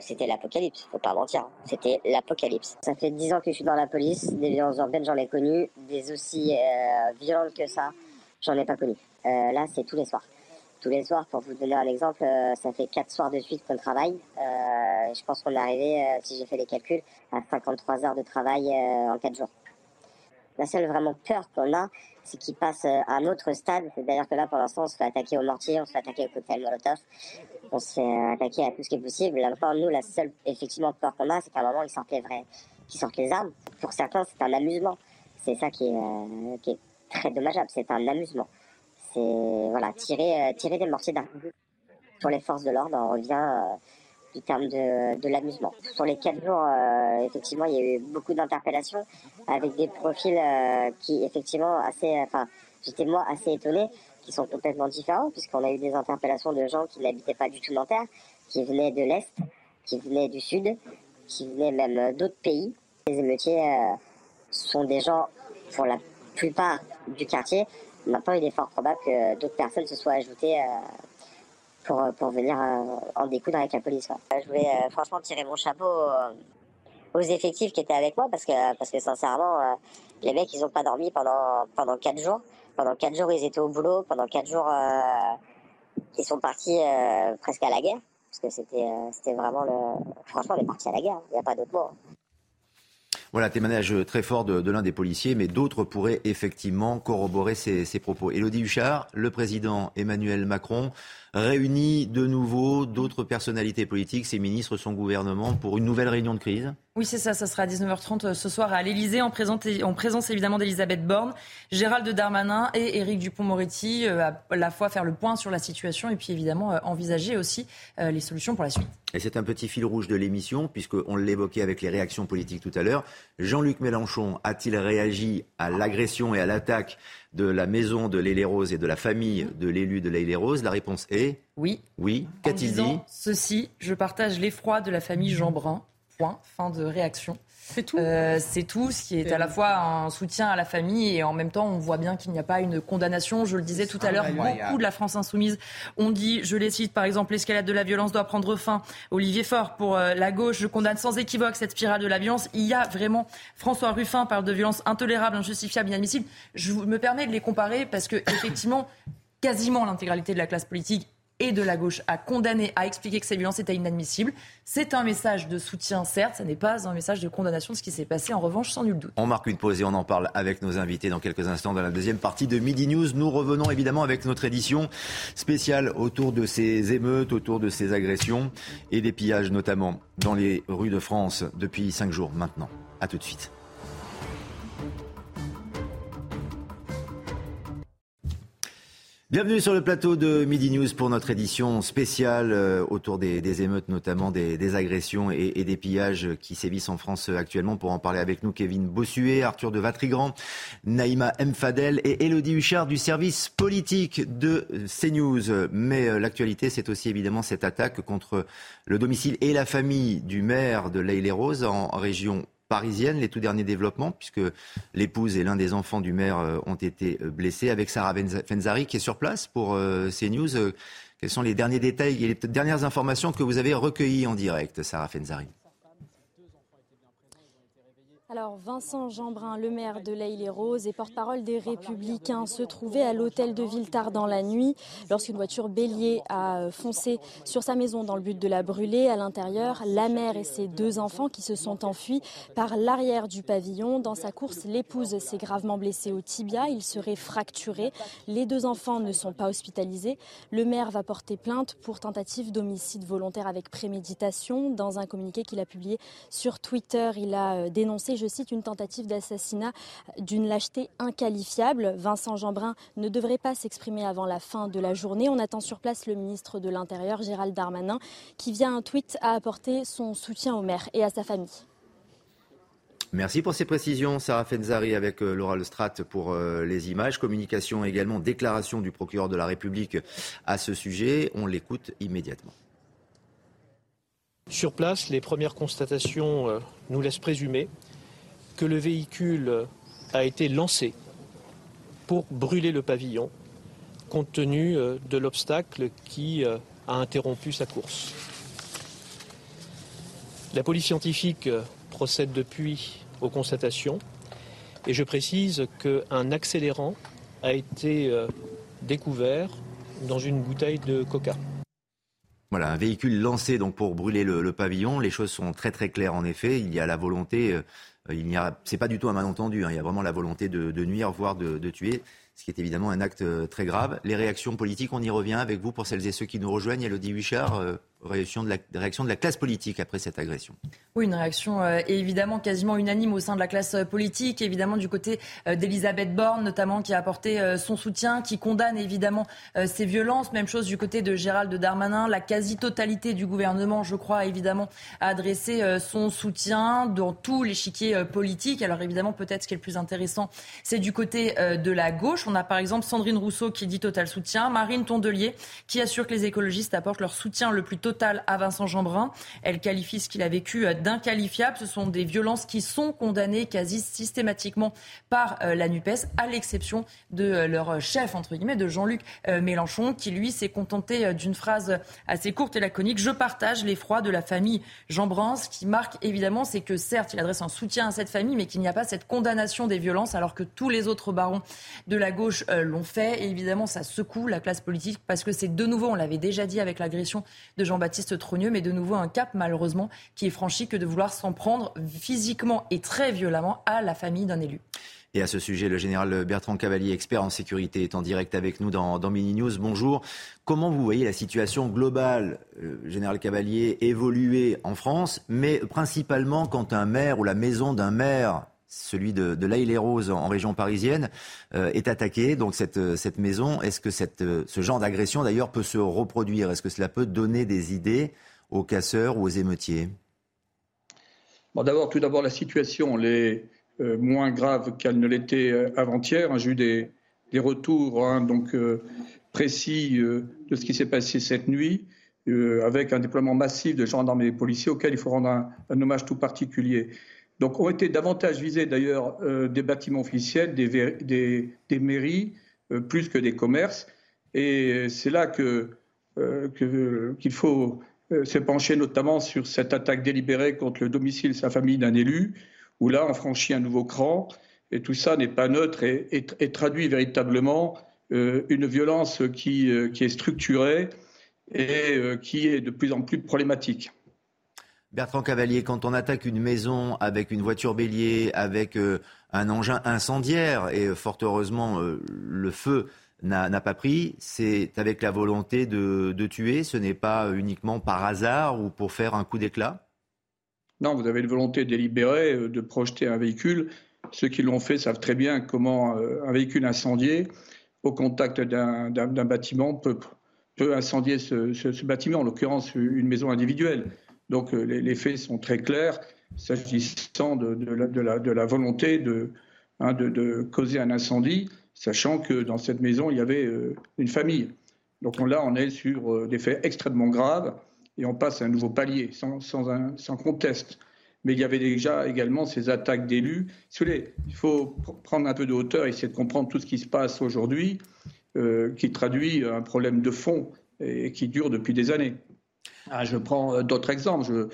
C'était l'apocalypse, faut pas mentir. C'était l'apocalypse. Ça fait dix ans que je suis dans la police. Des violences urbaines, j'en ai connu. Des aussi euh, violentes que ça, j'en ai pas connu. Euh, là, c'est tous les soirs. Tous les soirs, pour vous donner un exemple, euh, ça fait quatre soirs de suite qu'on travaille. Euh, je pense qu'on est arrivé, euh, si j'ai fait les calculs, à 53 heures de travail en quatre jours. La seule vraiment peur qu'on a, c'est qu'il passe à un autre stade. C'est d'ailleurs que là, pour l'instant, on se fait attaquer au mortier, on se fait attaquer au cocktail Molotov, on se fait attaquer à tout ce qui est possible. Là nous, la seule effectivement peur qu'on a, c'est qu'à un moment, ils sortent les vrais, qu'ils sortent les armes. Pour certains, c'est un amusement. C'est ça qui est, euh, qui est très dommageable. C'est un amusement. C'est voilà, tirer, euh, tirer des mortiers d'artillerie sur les forces de l'ordre. On revient euh, du terme de, de l'amusement. Sur les quatre jours, euh, effectivement, il y a eu beaucoup d'interpellations avec des profils qui, effectivement, assez. Enfin, j'étais moi assez étonné, qui sont complètement différents, puisqu'on a eu des interpellations de gens qui n'habitaient pas du tout Nanterre, qui venaient de l'Est, qui venaient du Sud, qui venaient même d'autres pays. Les émeutiers sont des gens, pour la plupart du quartier. Maintenant, il est fort probable que d'autres personnes se soient ajoutées. euh, pour, pour venir euh, en découdre avec la police. Je voulais euh, franchement tirer mon chapeau euh, aux effectifs qui étaient avec moi parce que, parce que sincèrement, euh, les mecs, ils n'ont pas dormi pendant, pendant quatre jours. Pendant quatre jours, ils étaient au boulot. Pendant quatre jours, euh, ils sont partis euh, presque à la guerre. Parce que c'était euh, vraiment le... Franchement, on est parti à la guerre. Il n'y a pas d'autre mot. Voilà, témoignage très fort de, l'un des policiers, mais d'autres pourraient effectivement corroborer ces, ces propos. Élodie Huchard, le président Emmanuel Macron réunit de nouveau d'autres personnalités politiques, ses ministres, son gouvernement, pour une nouvelle réunion de crise. Oui, c'est ça. Ça sera à 19h30 ce soir à l'Elysée, en, présence- en présence évidemment d'Elisabeth Borne, Gérald Darmanin et Éric Dupont-Moretti, euh, à la fois faire le point sur la situation et puis évidemment euh, envisager aussi euh, les solutions pour la suite. Et c'est un petit fil rouge de l'émission, puisqu'on l'évoquait avec les réactions politiques tout à l'heure. Jean-Luc Mélenchon a-t-il réagi à l'agression et à l'attaque de la maison de l'Aile-Rose et de la famille de l'élu de l'Aile-Rose La réponse est Oui. oui. Qu'a-t-il dit Ceci, je partage l'effroi de la famille Jeanbrun. Point. Fin de réaction. C'est tout. Euh, c'est tout, ce qui est à la fois un soutien à la famille et en même temps, on voit bien qu'il n'y a pas une condamnation. Je le disais tout à l'heure, beaucoup de la France insoumise ont dit, je les cite par exemple, l'escalade de la violence doit prendre fin. Olivier Faure pour euh, la gauche, je condamne sans équivoque cette spirale de la violence. Il y a vraiment, François Ruffin parle de violence intolérable, injustifiable, inadmissible. Je me permets de les comparer parce que effectivement, quasiment l'intégralité de la classe politique et de la gauche a condamné, a expliqué que ces violences étaient inadmissibles. C'est un message de soutien, certes, ce n'est pas un message de condamnation de ce qui s'est passé, en revanche, sans nul doute. On marque une pause et on en parle avec nos invités dans quelques instants dans la deuxième partie de Midi News. Nous revenons évidemment avec notre édition spéciale autour de ces émeutes, autour de ces agressions et des pillages notamment dans les rues de France depuis cinq jours maintenant. À tout de suite. Bienvenue sur le plateau de Midi News pour notre édition spéciale euh, autour des, émeutes, notamment des, agressions et, des pillages qui sévissent en France actuellement. Pour en parler avec nous, Kevin Bossuet, Arthur de Vatrigrand, Naïma Mfadel et Elodie Huchard du service politique de CNews. Mais euh, l'actualité, c'est aussi évidemment cette attaque contre le domicile et la famille du maire de l'Aïle-les-Roses en région parisienne, les tout derniers développements, puisque l'épouse et l'un des enfants du maire euh, ont été euh, blessés, avec Sarah Fenzari qui est sur place pour euh, CNews. Quels sont les derniers détails et les dernières informations que vous avez recueillies en direct, Sarah Fenzari? Alors Vincent Jeanbrun, le maire de l'Aïle-les-Roses et porte-parole des Républicains, se trouvait à l'hôtel de ville tard dans la nuit lorsqu'une voiture bélier a foncé sur sa maison dans le but de la brûler. À l'intérieur, la mère et ses deux enfants qui se sont enfuis par l'arrière du pavillon. Dans sa course, l'épouse s'est gravement blessée au tibia. Il serait fracturé. Les deux enfants ne sont pas hospitalisés. Le maire va porter plainte pour tentative d'homicide volontaire avec préméditation. Dans un communiqué qu'il a publié sur Twitter, il a euh, je cite, une tentative d'assassinat d'une lâcheté inqualifiable. Vincent Jeanbrun ne devrait pas s'exprimer avant la fin de la journée. On attend sur place le ministre de l'Intérieur, Gérald Darmanin, qui via un tweet a apporté son soutien au maire et à sa famille. Merci pour ces précisions, Sarah Fenzari avec euh, Laura Lestrat pour euh, les images. Communication également, déclaration du procureur de la République à ce sujet. On l'écoute immédiatement. Sur place, les premières constatations euh, nous laissent présumer que le véhicule a été lancé pour brûler le pavillon, compte tenu euh, de l'obstacle qui euh, a interrompu sa course. La police scientifique euh, procède depuis aux constatations et je précise qu'un accélérant a été découvert dans une bouteille de coca. Voilà, un véhicule lancé donc pour brûler le, pavillon. Les choses sont très très claires en effet. Il y a la volonté il n'y a, c'est pas du tout un malentendu. Hein. Il y a vraiment la volonté de, nuire, voire de, tuer, ce qui est évidemment un acte euh, très grave. Les réactions politiques, on y revient avec vous pour celles et ceux qui nous rejoignent. Elodie Huchard, euh, réaction de, la, réaction de la classe politique après cette agression. Oui, une réaction euh, évidemment quasiment unanime au sein de la classe euh, politique, évidemment du côté euh, d'Elisabeth Borne notamment qui a apporté son soutien, qui condamne évidemment ces violences. Même chose du côté de Gérald Darmanin. La quasi-totalité du gouvernement, je crois, évidemment, a adressé son soutien dans tout l'échiquier politique. Alors évidemment, peut-être ce qui est le plus intéressant, c'est du côté de la gauche. On a par exemple Sandrine Rousseau qui dit total soutien, Marine Tondelier qui assure que les écologistes apportent leur soutien le plus total à Vincent Jeanbrun. Elle qualifie ce qu'il a vécu euh, d'inqualifiable. Ce sont des violences qui sont condamnées quasi systématiquement par euh, la NUPES, à l'exception de euh, leur chef, entre guillemets, de Jean-Luc Mélenchon, qui lui s'est contenté d'une phrase assez courte et laconique. Je partage l'effroi de la famille Jeanbrun. Ce qui marque évidemment, c'est que certes, il adresse un soutien à cette famille, mais qu'il n'y a pas cette condamnation des violences, alors que tous les autres barons de la gauche l'ont fait. Et évidemment, ça secoue la classe politique parce que c'est de nouveau, on l'avait déjà dit avec l'agression de Jean-Baptiste Baptiste Trogneux, mais de nouveau un cap malheureusement qui est franchi que de vouloir s'en prendre physiquement et très violemment à la famille d'un élu. Et à ce sujet, le général Bertrand Cavalier, expert en sécurité, est en direct avec nous dans, Mini News. Bonjour. Comment vous voyez la situation globale, euh, général Cavalier, évoluer en France, mais principalement quand un maire ou la maison d'un maire celui de, de les roses en région parisienne, euh, est attaqué. Donc cette, euh, cette maison, est-ce que euh, ce genre d'agression d'ailleurs peut se reproduire? Est-ce que cela peut donner des idées aux casseurs ou aux émeutiers? Bon, D'abord, tout d'abord, la situation est moins grave qu'elle ne l'était avant-hier. J'ai eu des, des retours hein, donc, précis de ce qui s'est passé cette nuit. avec un déploiement massif de gendarmes et de policiers auxquels il faut rendre un hommage tout particulier. Donc ont été davantage visés d'ailleurs euh, des bâtiments officiels, des, mairies, euh, plus que des commerces. Et c'est là que, euh, qu'il faut se pencher notamment sur cette attaque délibérée contre le domicile, sa famille d'un élu, où là on franchit un nouveau cran. Et tout ça n'est pas neutre et, traduit véritablement une violence qui est structurée et qui est de plus en plus problématique. Bertrand Cavalier, quand on attaque une maison avec une voiture bélier, avec euh, un engin incendiaire, et euh, fort heureusement euh, le feu n'a pas pris, c'est avec la volonté de, tuer, ce n'est pas uniquement par hasard ou pour faire un coup d'éclat? Non, vous avez une volonté délibérée de projeter un véhicule. Ceux qui l'ont fait savent très bien comment un véhicule incendié, au contact d'un bâtiment peut, peut incendier ce, bâtiment, en l'occurrence une maison individuelle. Donc les, faits sont très clairs s'agissant de, la, volonté hein, de, causer un incendie, sachant que dans cette maison, il y avait une famille. Donc là, on est sur des faits extrêmement graves et on passe à un nouveau palier, sans, conteste mais il y avait déjà également ces attaques d'élus. il faut prendre un peu de hauteur et essayer de comprendre tout ce qui se passe aujourd'hui, euh, qui traduit un problème de fond et qui dure depuis des années. Ah, je prends euh, d'autres exemples.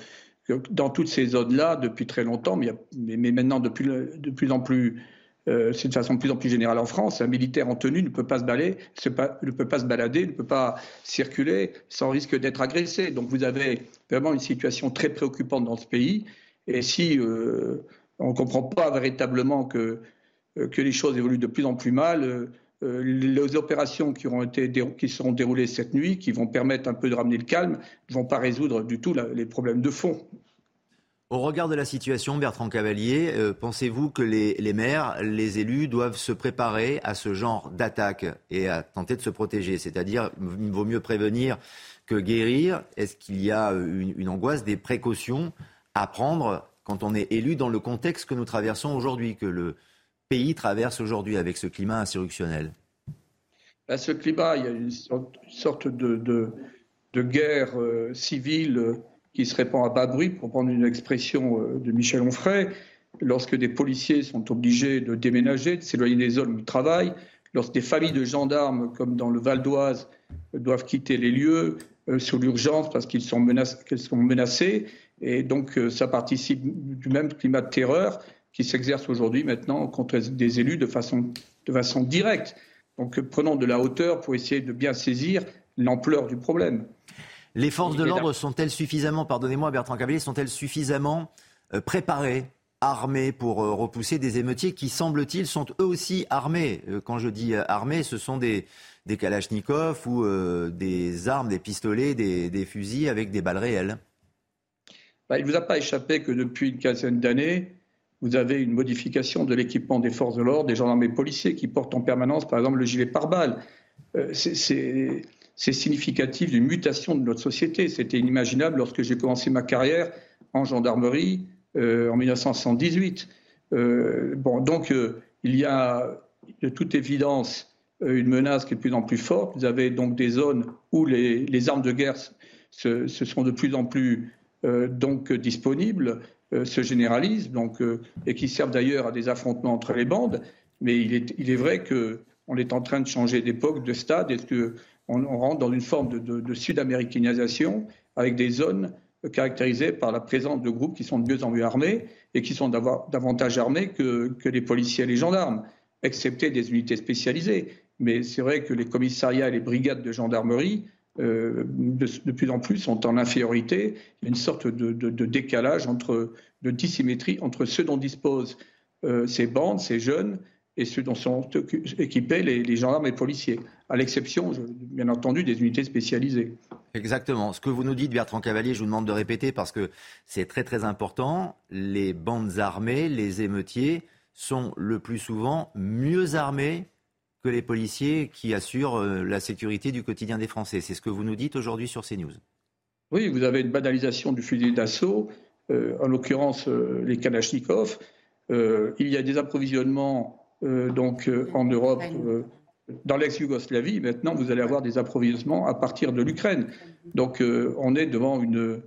dans toutes ces zones-là, depuis très longtemps, mais, maintenant de plus, en plus, euh, c'est de façon de plus en plus générale en France, un militaire en tenue ne peut pas se balader, ne peut pas se balader, ne peut pas circuler sans risque d'être agressé. Donc vous avez vraiment une situation très préoccupante dans ce pays et si euh, on ne comprend pas véritablement que, euh, les choses évoluent de plus en plus mal, euh, les opérations qui, seront déroulées cette nuit, qui vont permettre un peu de ramener le calme, ne vont pas résoudre du tout les problèmes de fond. Au regard de la situation, Bertrand Cavalier, pensez-vous que les, maires, les élus doivent se préparer à ce genre d'attaque et à tenter de se protéger? C'est-à-dire, il vaut mieux prévenir que guérir. Est-ce qu'il y a une, une, angoisse, des précautions à prendre quand on est élu dans le contexte que nous traversons aujourd'hui, que le pays traverse aujourd'hui avec ce climat insurrectionnel À Ce climat, il y a une sorte de, guerre euh, civile euh, qui se répand à bas bruit, pour prendre une expression euh, de Michel Onfray, lorsque des policiers sont obligés de déménager, de s'éloigner des zones où ils travaillent, lorsque des familles de gendarmes, comme dans le Val d'Oise, doivent quitter les lieux sur l'urgence parce qu'ils sont, sont menacés, et donc, ça participe du même climat de terreur qui s'exerce aujourd'hui maintenant contre des élus de façon, de façon directe. Donc, prenons de la hauteur pour essayer de bien saisir l'ampleur du problème. Les forces de l'ordre sont-elles suffisamment, pardonnez-moi Bertrand Cavalier, sont-elles suffisamment euh, préparées armées pour euh, repousser des émeutiers qui, semble-t-il, sont eux aussi armés? Quand je dis armés, ce sont des, des kalachnikovs ou des armes, des pistolets, des, des fusils avec des balles réelles. Bah, il ne vous a pas échappé que depuis une quinzaine d'années, vous avez une modification de l'équipement des forces de l'ordre, des gendarmes et policiers qui portent en permanence, par exemple, le gilet pare-balles. Euh, c'est significatif d'une mutation de notre société. C'était inimaginable lorsque j'ai commencé ma carrière en gendarmerie euh, en 1978. Euh, bon, donc, il y a de toute évidence une menace qui est de plus en plus forte. Vous avez donc des zones où les, armes de guerre se, sont de plus en plus donc disponibles se généralisent donc, euh, et qui servent d'ailleurs à des affrontements entre les bandes. Mais il est, vrai qu'on est en train de changer d'époque, de stade, et qu'on on rentre dans une forme de, sud-américanisation avec des zones caractérisées par la présence de groupes qui sont de mieux en mieux armés et qui sont davantage armés que les policiers et les gendarmes, excepté des unités spécialisées. Mais c'est vrai que les commissariats et les brigades de gendarmerie euh, de, plus en plus sont en infériorité. Il y a une sorte de, décalage, entre, de dissymétrie entre ceux dont disposent euh, ces bandes, ces jeunes, et ceux dont sont équipés les, gendarmes et les policiers, à l'exception, bien entendu, des unités spécialisées. Exactement. Ce que vous nous dites, Bertrand Cavalier, je vous demande de répéter parce que c'est très très important. Les bandes armées, les émeutiers sont le plus souvent mieux armés que les policiers qui assurent euh, la sécurité du quotidien des Français. C'est ce que vous nous dites aujourd'hui sur CNews. Oui, vous avez une banalisation du fusil d'assaut, euh, en l'occurrence euh, les Kalachnikov. il y a des approvisionnements donc en Europe, dans l'ex-Yougoslavie. Maintenant, vous allez avoir des approvisionnements à partir de l'Ukraine. Donc, on est devant une,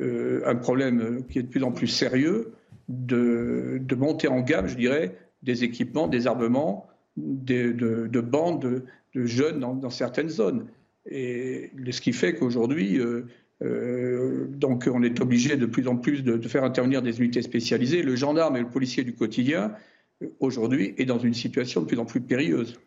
un problème qui est de plus en plus sérieux de, de monter en gamme, je dirais, des équipements, des armements de, bandes de, jeunes dans, certaines zones. Et ce qui fait qu'aujourd'hui, euh, euh, donc on est obligé de plus en plus de, faire intervenir des unités spécialisées. Le gendarme et le policier du quotidien, euh, aujourd'hui, est dans une situation de plus en plus périlleuse.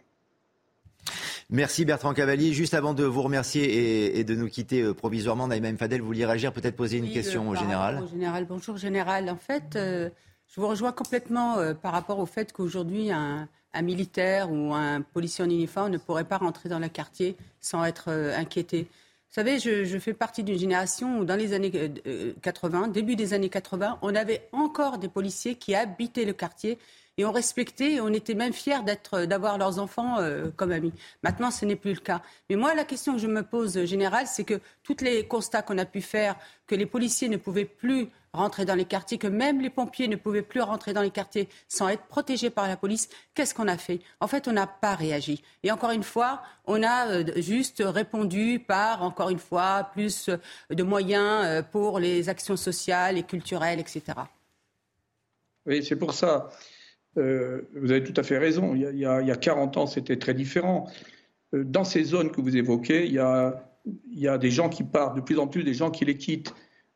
Merci Bertrand Cavalier. Juste avant de vous remercier et, de nous quitter provisoirement, Naïma Mfadel, vous vouliez réagir, peut-être poser une question au général Au général, bonjour général. En fait, je vous rejoins complètement par rapport au fait qu'aujourd'hui, un, un militaire ou un policier en uniforme ne pourrait pas rentrer dans le quartier sans être euh, inquiété. Vous savez, je, fais partie d'une génération où dans les années 80, début des années 80, on avait encore des policiers qui habitaient le quartier et on respectait et on était même fiers d'avoir leurs enfants euh, comme amis. Maintenant, ce n'est plus le cas. Mais moi, la question que je me pose générale, c'est que tous les constats qu'on a pu faire, que les policiers ne pouvaient plus rentrer dans les quartiers, que même les pompiers ne pouvaient plus rentrer dans les quartiers sans être protégés par la police, qu'est-ce qu'on a fait? En fait, on n'a pas réagi. Et encore une fois, on a euh, juste répondu par, encore une fois, plus de moyens euh, pour les actions sociales et culturelles, etc. Oui, c'est pour ça. Euh, vous avez tout à fait raison. Il y a, il y a 40 ans, c'était très différent. Euh, dans ces zones que vous évoquez, il y, a, des gens qui partent, de plus en plus des gens qui les quittent.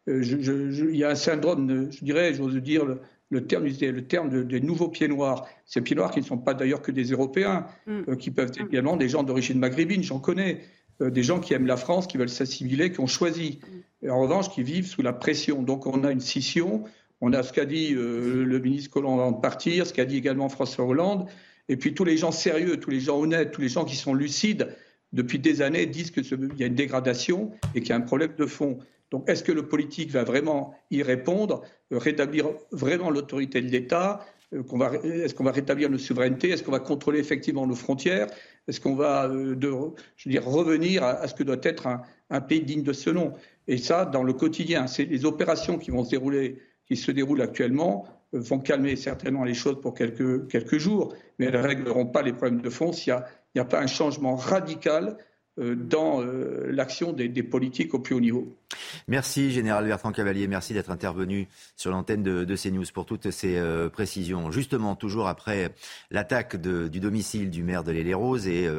Euh, il y a un syndrome, je dirais, j'ose dire, le, terme, le terme des nouveaux pieds noirs. Ces pieds noirs qui ne sont pas d'ailleurs que des Européens, mm. qui peuvent être également des gens d'origine maghrébine, j'en connais. des gens qui aiment la France, qui veulent s'assimiler, qui ont choisi. Et en revanche, qui vivent sous la pression. Donc on a une scission on a ce qu'a dit euh, le ministre Colomb avant de partir, ce qu'a dit également François Hollande. Et puis tous les gens sérieux, tous les gens honnêtes, tous les gens qui sont lucides depuis des années disent qu'il y a une dégradation et qu'il y a un problème de fond. Donc est-ce que le politique va vraiment y répondre, euh, rétablir vraiment l'autorité de l'État euh, Est-ce qu'on va rétablir nos souverainetés Est-ce qu'on va contrôler effectivement nos frontières Est-ce qu'on va de, je veux dire, revenir à, ce que doit être un, pays digne de ce nom? Et ça, dans le quotidien, c'est les opérations qui vont se dérouler qui se déroulent actuellement euh, vont calmer certainement les choses pour quelques, jours, mais elles ne régleront pas les problèmes de fond s'il n'y a, pas un changement radical euh, dans euh, l'action des, politiques au plus haut niveau. Merci Général Bertrand Cavalier, merci d'être intervenu sur l'antenne de, de, CNews pour toutes ces précisions. Justement, toujours après l'attaque du domicile du maire de l'Île-et-Rose et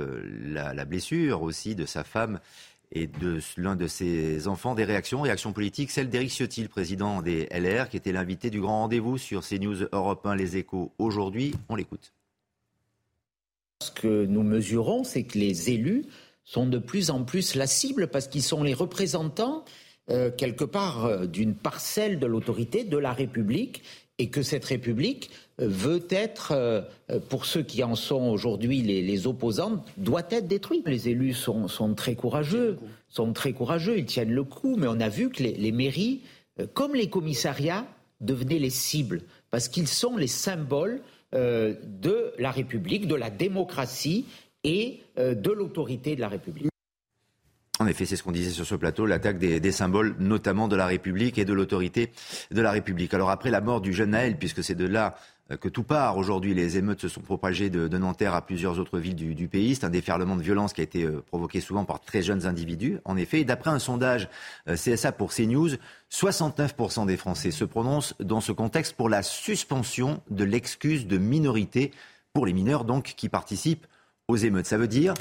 la, la, blessure aussi de sa femme et de l'un de ses enfants des réactions, réactions politiques, celle d'Éric Ciotti, le président des LR, qui était l'invité du grand rendez-vous sur CNews Europe 1 Les Échos aujourd'hui. On l'écoute. Ce que nous mesurons, c'est que les élus sont de plus en plus la cible parce qu'ils sont les représentants euh, quelque part euh, d'une parcelle de l'autorité de la République et que cette République euh, veut être, pour ceux qui en sont aujourd'hui les, opposants, doit être détruite. Les élus sont, très courageux, sont très courageux, ils tiennent le coup, mais on a vu que les, mairies, comme les commissariats, devenaient les cibles, parce qu'ils sont les symboles de la République, de la démocratie et de l'autorité de la République. En effet, c'est ce qu'on disait sur ce plateau, l'attaque des, symboles, notamment de la République et de l'autorité de la République. Alors après la mort du jeune Naël, puisque c'est de là euh, que tout part aujourd'hui, les émeutes se sont propagées de, Nanterre à plusieurs autres villes du, pays. C'est un déferlement de violence qui a été euh, provoqué souvent par très jeunes individus. En effet, d'après un sondage euh, CSA pour CNews, 69% des Français se prononcent dans ce contexte pour la suspension de l'excuse de minorité pour les mineurs donc qui participent aux émeutes. Ça veut dire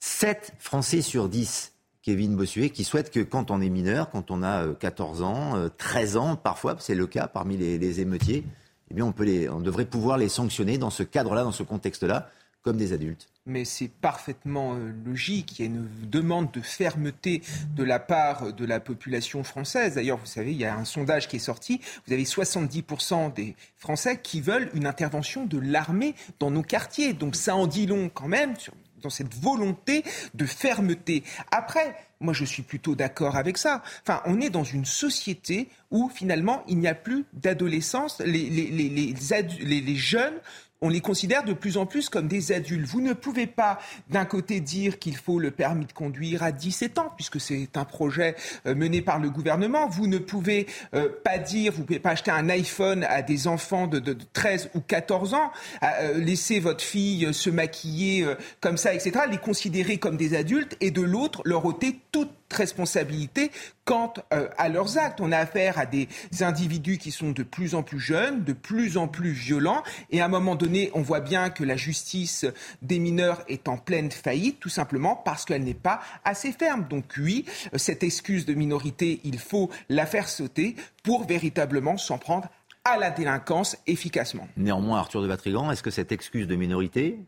7 Français sur 10, Kevin Bossuet, qui souhaitent que quand on est mineur, quand on a 14 euh, ans, 13 euh, ans, parfois, c'est le cas parmi les, émeutiers, eh bien on, peut les, on devrait pouvoir les sanctionner dans ce cadre-là, dans ce contexte-là, comme des adultes. Mais c'est parfaitement euh, logique. Il y a une demande de fermeté de la part de la population française. D'ailleurs, vous savez, il y a un sondage qui est sorti. Vous avez 70% des Français qui veulent une intervention de l'armée dans nos quartiers. Donc ça en dit long quand même sur dans cette volonté de fermeté. Après, moi, je suis plutôt d'accord avec ça. Enfin, on est dans une société où finalement, il n'y a plus d'adolescence. Les, les, les, les, jeunes on les considère de plus en plus comme des adultes. Vous ne pouvez pas, d'un côté, dire qu'il faut le permis de conduire à 17 ans, puisque c'est un projet euh, mené par le gouvernement. Vous ne pouvez euh, pas dire, vous ne pouvez pas acheter un iPhone à des enfants de, 13 ou 14 ans, euh, laisser votre fille se maquiller comme ça, etc., les considérer comme des adultes, et de l'autre, leur ôter toute responsabilité quant euh, à leurs actes. On a affaire à des individus qui sont de plus en plus jeunes, de plus en plus violents, et à un moment donné, on voit bien que la justice des mineurs est en pleine faillite, tout simplement parce qu'elle n'est pas assez ferme. Donc oui, cette excuse de minorité, il faut la faire sauter pour véritablement s'en prendre à la délinquance efficacement. Néanmoins, Arthur de Vatrigan, est-ce que cette excuse de minorité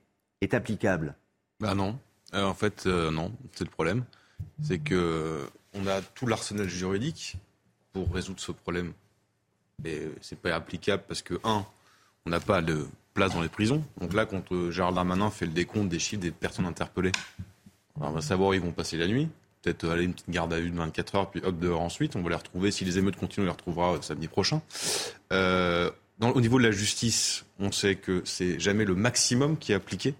est applicable? Ben non. Euh, en fait, euh, non, c'est le problème c'est que on a tout l'arsenal juridique pour résoudre ce problème. Et c'est pas applicable parce que, un, on n'a pas de place dans les prisons. Donc là, quand euh, Gérald Darmanin fait le décompte des chiffres des personnes interpellées, on va savoir où ils vont passer la nuit. peut-être aller une petite garde à vue de 24 heures, puis hop dehors ensuite. On va les retrouver. Si les émeutes continuent, on les retrouvera samedi prochain. Euh, au niveau de la justice, on sait que c'est jamais le maximum qui est appliqué.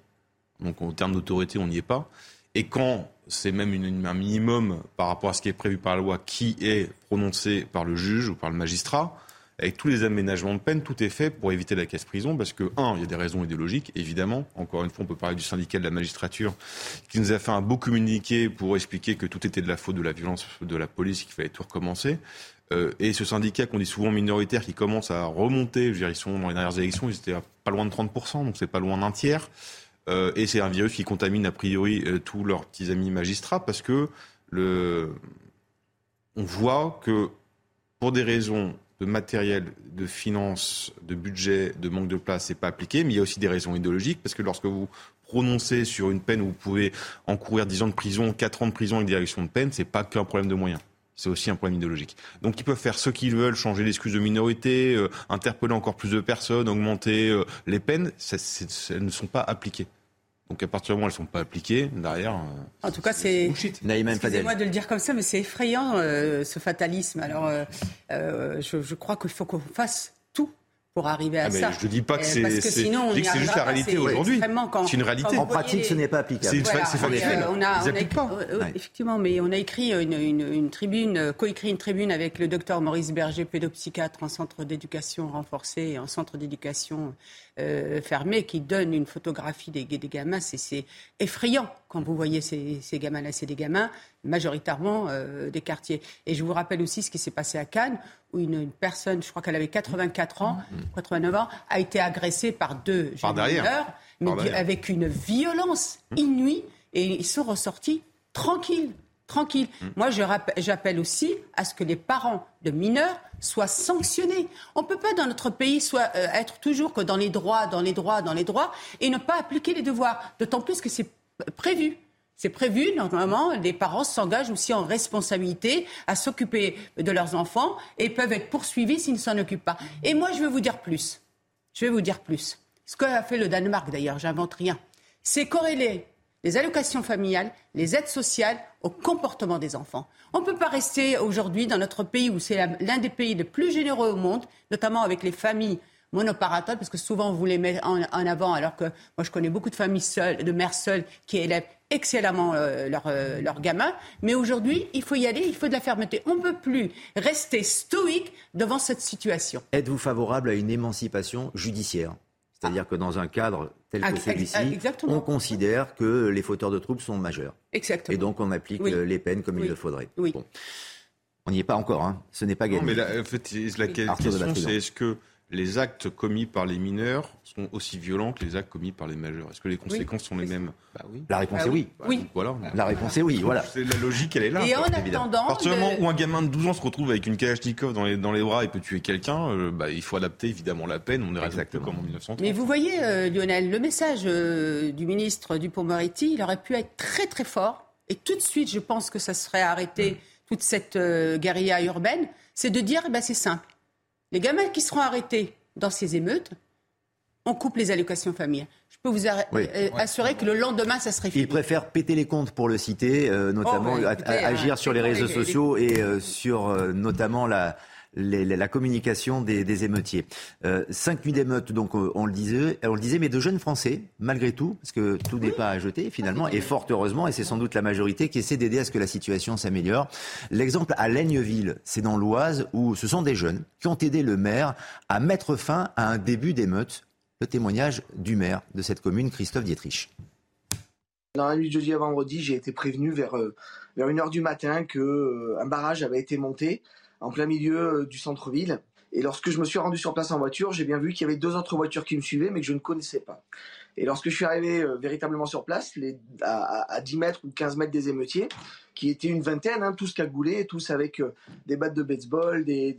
Donc en termes d'autorité, on n'y est pas. Et quand c'est même une, un minimum par rapport à ce qui est prévu par la loi qui est prononcé par le juge ou par le magistrat, avec tous les aménagements de peine, tout est fait pour éviter la casse-prison, parce que, un, il y a des raisons idéologiques, évidemment. Encore une fois, on peut parler du syndicat de la magistrature, qui nous a fait un beau communiqué pour expliquer que tout était de la faute de la violence de la police, qu'il fallait tout recommencer. Euh, et ce syndicat qu'on dit souvent minoritaire, qui commence à remonter, je ils sont dans les dernières élections, ils étaient à pas loin de 30%, donc c'est pas loin d'un tiers. Euh, et c'est un virus qui contamine a priori euh, tous leurs petits amis magistrats, parce que le... on voit que pour des raisons de matériel, de finances, de budget, de manque de place, c'est pas appliqué. Mais il y a aussi des raisons idéologiques, parce que lorsque vous prononcez sur une peine où vous pouvez encourir 10 ans de prison, 4 ans de prison avec direction de peine, c'est pas qu'un problème de moyens. C'est aussi un problème idéologique. Donc ils peuvent faire ce qu'ils veulent, changer l'excuse de minorité, euh, interpeller encore plus de personnes, augmenter les peines, elles ne sont pas appliquées. Donc à partir du moment où elles ne sont pas appliquées, derrière. Euh, en tout cas, c'est. Excusez-moi de le dire comme ça, mais c'est effrayant euh, ce fatalisme. Alors, euh, je, je, crois qu'il faut qu'on fasse tout pour arriver à ah, ça. Je ne dis pas que c'est. Parce que sinon, on c'est juste la réalité aujourd'hui. C'est une réalité. En pratique, ce n'est pas applicable. C'est factuel. on a, on a, Effectivement, mais on a écrit une, une, une tribune, coécrit une tribune avec le docteur Maurice Berger, pédopsychiatre en centre d'éducation renforcé et en centre d'éducation euh, fermé qui donne une photographie des, des gamins. C'est effrayant quand vous voyez ces, ces gamins-là. C'est des gamins majoritairement euh, des quartiers. Et je vous rappelle aussi ce qui s'est passé à Cannes, où une, personne, je crois qu'elle avait 84 ans, 89 ans, a été agressée par deux par mineurs, mais avec une violence inouïe, et ils sont ressortis tranquilles tranquille. Mm. Moi, j'appelle aussi à ce que les parents de mineurs soient sanctionnés. On ne peut pas, dans notre pays, soit, euh, être toujours que dans les droits, dans les droits, dans les droits, et ne pas appliquer les devoirs. D'autant plus que c'est prévu. C'est prévu, normalement, les parents s'engagent aussi en responsabilité à s'occuper de leurs enfants et peuvent être poursuivis s'ils ne s'en occupent pas. Et moi, je vais vous dire plus. Je vais vous dire plus. Ce qu'a fait le Danemark, d'ailleurs, j'invente rien. C'est corrélé les allocations familiales, les aides sociales au comportement des enfants. On ne peut pas rester aujourd'hui dans notre pays où c'est l'un des pays les plus généreux au monde, notamment avec les familles monoparentales, parce que souvent on vous les met en, avant, alors que moi je connais beaucoup de familles seules, de mères seules qui élèvent excellemment euh, euh, leurs gamins. Mais aujourd'hui, il faut y aller, il faut de la fermeté. On ne peut plus rester stoïque devant cette situation. Êtes-vous favorable à une émancipation judiciaire? C'est-à-dire que dans un cadre tel que celui-ci, on considère que les fauteurs de troubles sont majeurs. Exactement. Et donc on applique euh, les peines comme il le faudrait. On n'y est pas encore, hein. ce n'est pas gagné. Non, mais la, en fait, la question, c'est est-ce que les actes commis par les mineurs sont aussi violents que les actes commis par les majeurs Est-ce que les conséquences sont les mêmes bah oui. La réponse est oui. oui. voilà. La réponse est oui. Voilà. C'est la logique, elle est là. Et en attendant, à partir du moment où un gamin de 12 ans se retrouve avec une Kalachnikov dans les, dans les bras et peut tuer quelqu'un, euh, bah, il faut adapter évidemment la peine. On est exactement comme en 1930. Mais vous voyez, euh, Lionel, le message euh, du ministre Dupont-Moretti, il aurait pu être très très fort. Et tout de suite, je pense que ça serait arrêté toute cette guérilla urbaine. C'est de dire, bah, c'est simple. Les gamins qui seront arrêtés dans ces émeutes, on coupe les allocations familiales. Je peux vous euh, assurer que le lendemain, ça serait fini. Il préfère péter les comptes, pour le citer, euh, notamment oh, agir euh, sur les réseaux sociaux et sur notamment la, la communication des, émeutiers. Euh, cinq nuits d'émeutes, donc euh, on le disait, on le disait, mais de jeunes Français, malgré tout, parce que tout n'est pas à jeter finalement, et fort heureusement, et c'est sans doute la majorité qui essaie d'aider à ce que la situation s'améliore. L'exemple à Laigneville, c'est dans l'Oise, où ce sont des jeunes qui ont aidé le maire à mettre fin à un début d'émeute. Le témoignage du maire de cette commune, Christophe Dietrich. Dans la nuit de jeudi à vendredi, j'ai été prévenu vers, euh, vers 1h du matin qu'un barrage avait été monté en plein milieu euh, du centre-ville. Et lorsque je me suis rendu sur place en voiture, j'ai bien vu qu'il y avait deux autres voitures qui me suivaient, mais que je ne connaissais pas. Et lorsque je suis arrivé euh, véritablement sur place, les, à, 10 mètres ou 15 mètres des émeutiers, qui étaient une vingtaine, hein, tous cagoulés, tous avec euh, des battes de baseball, des,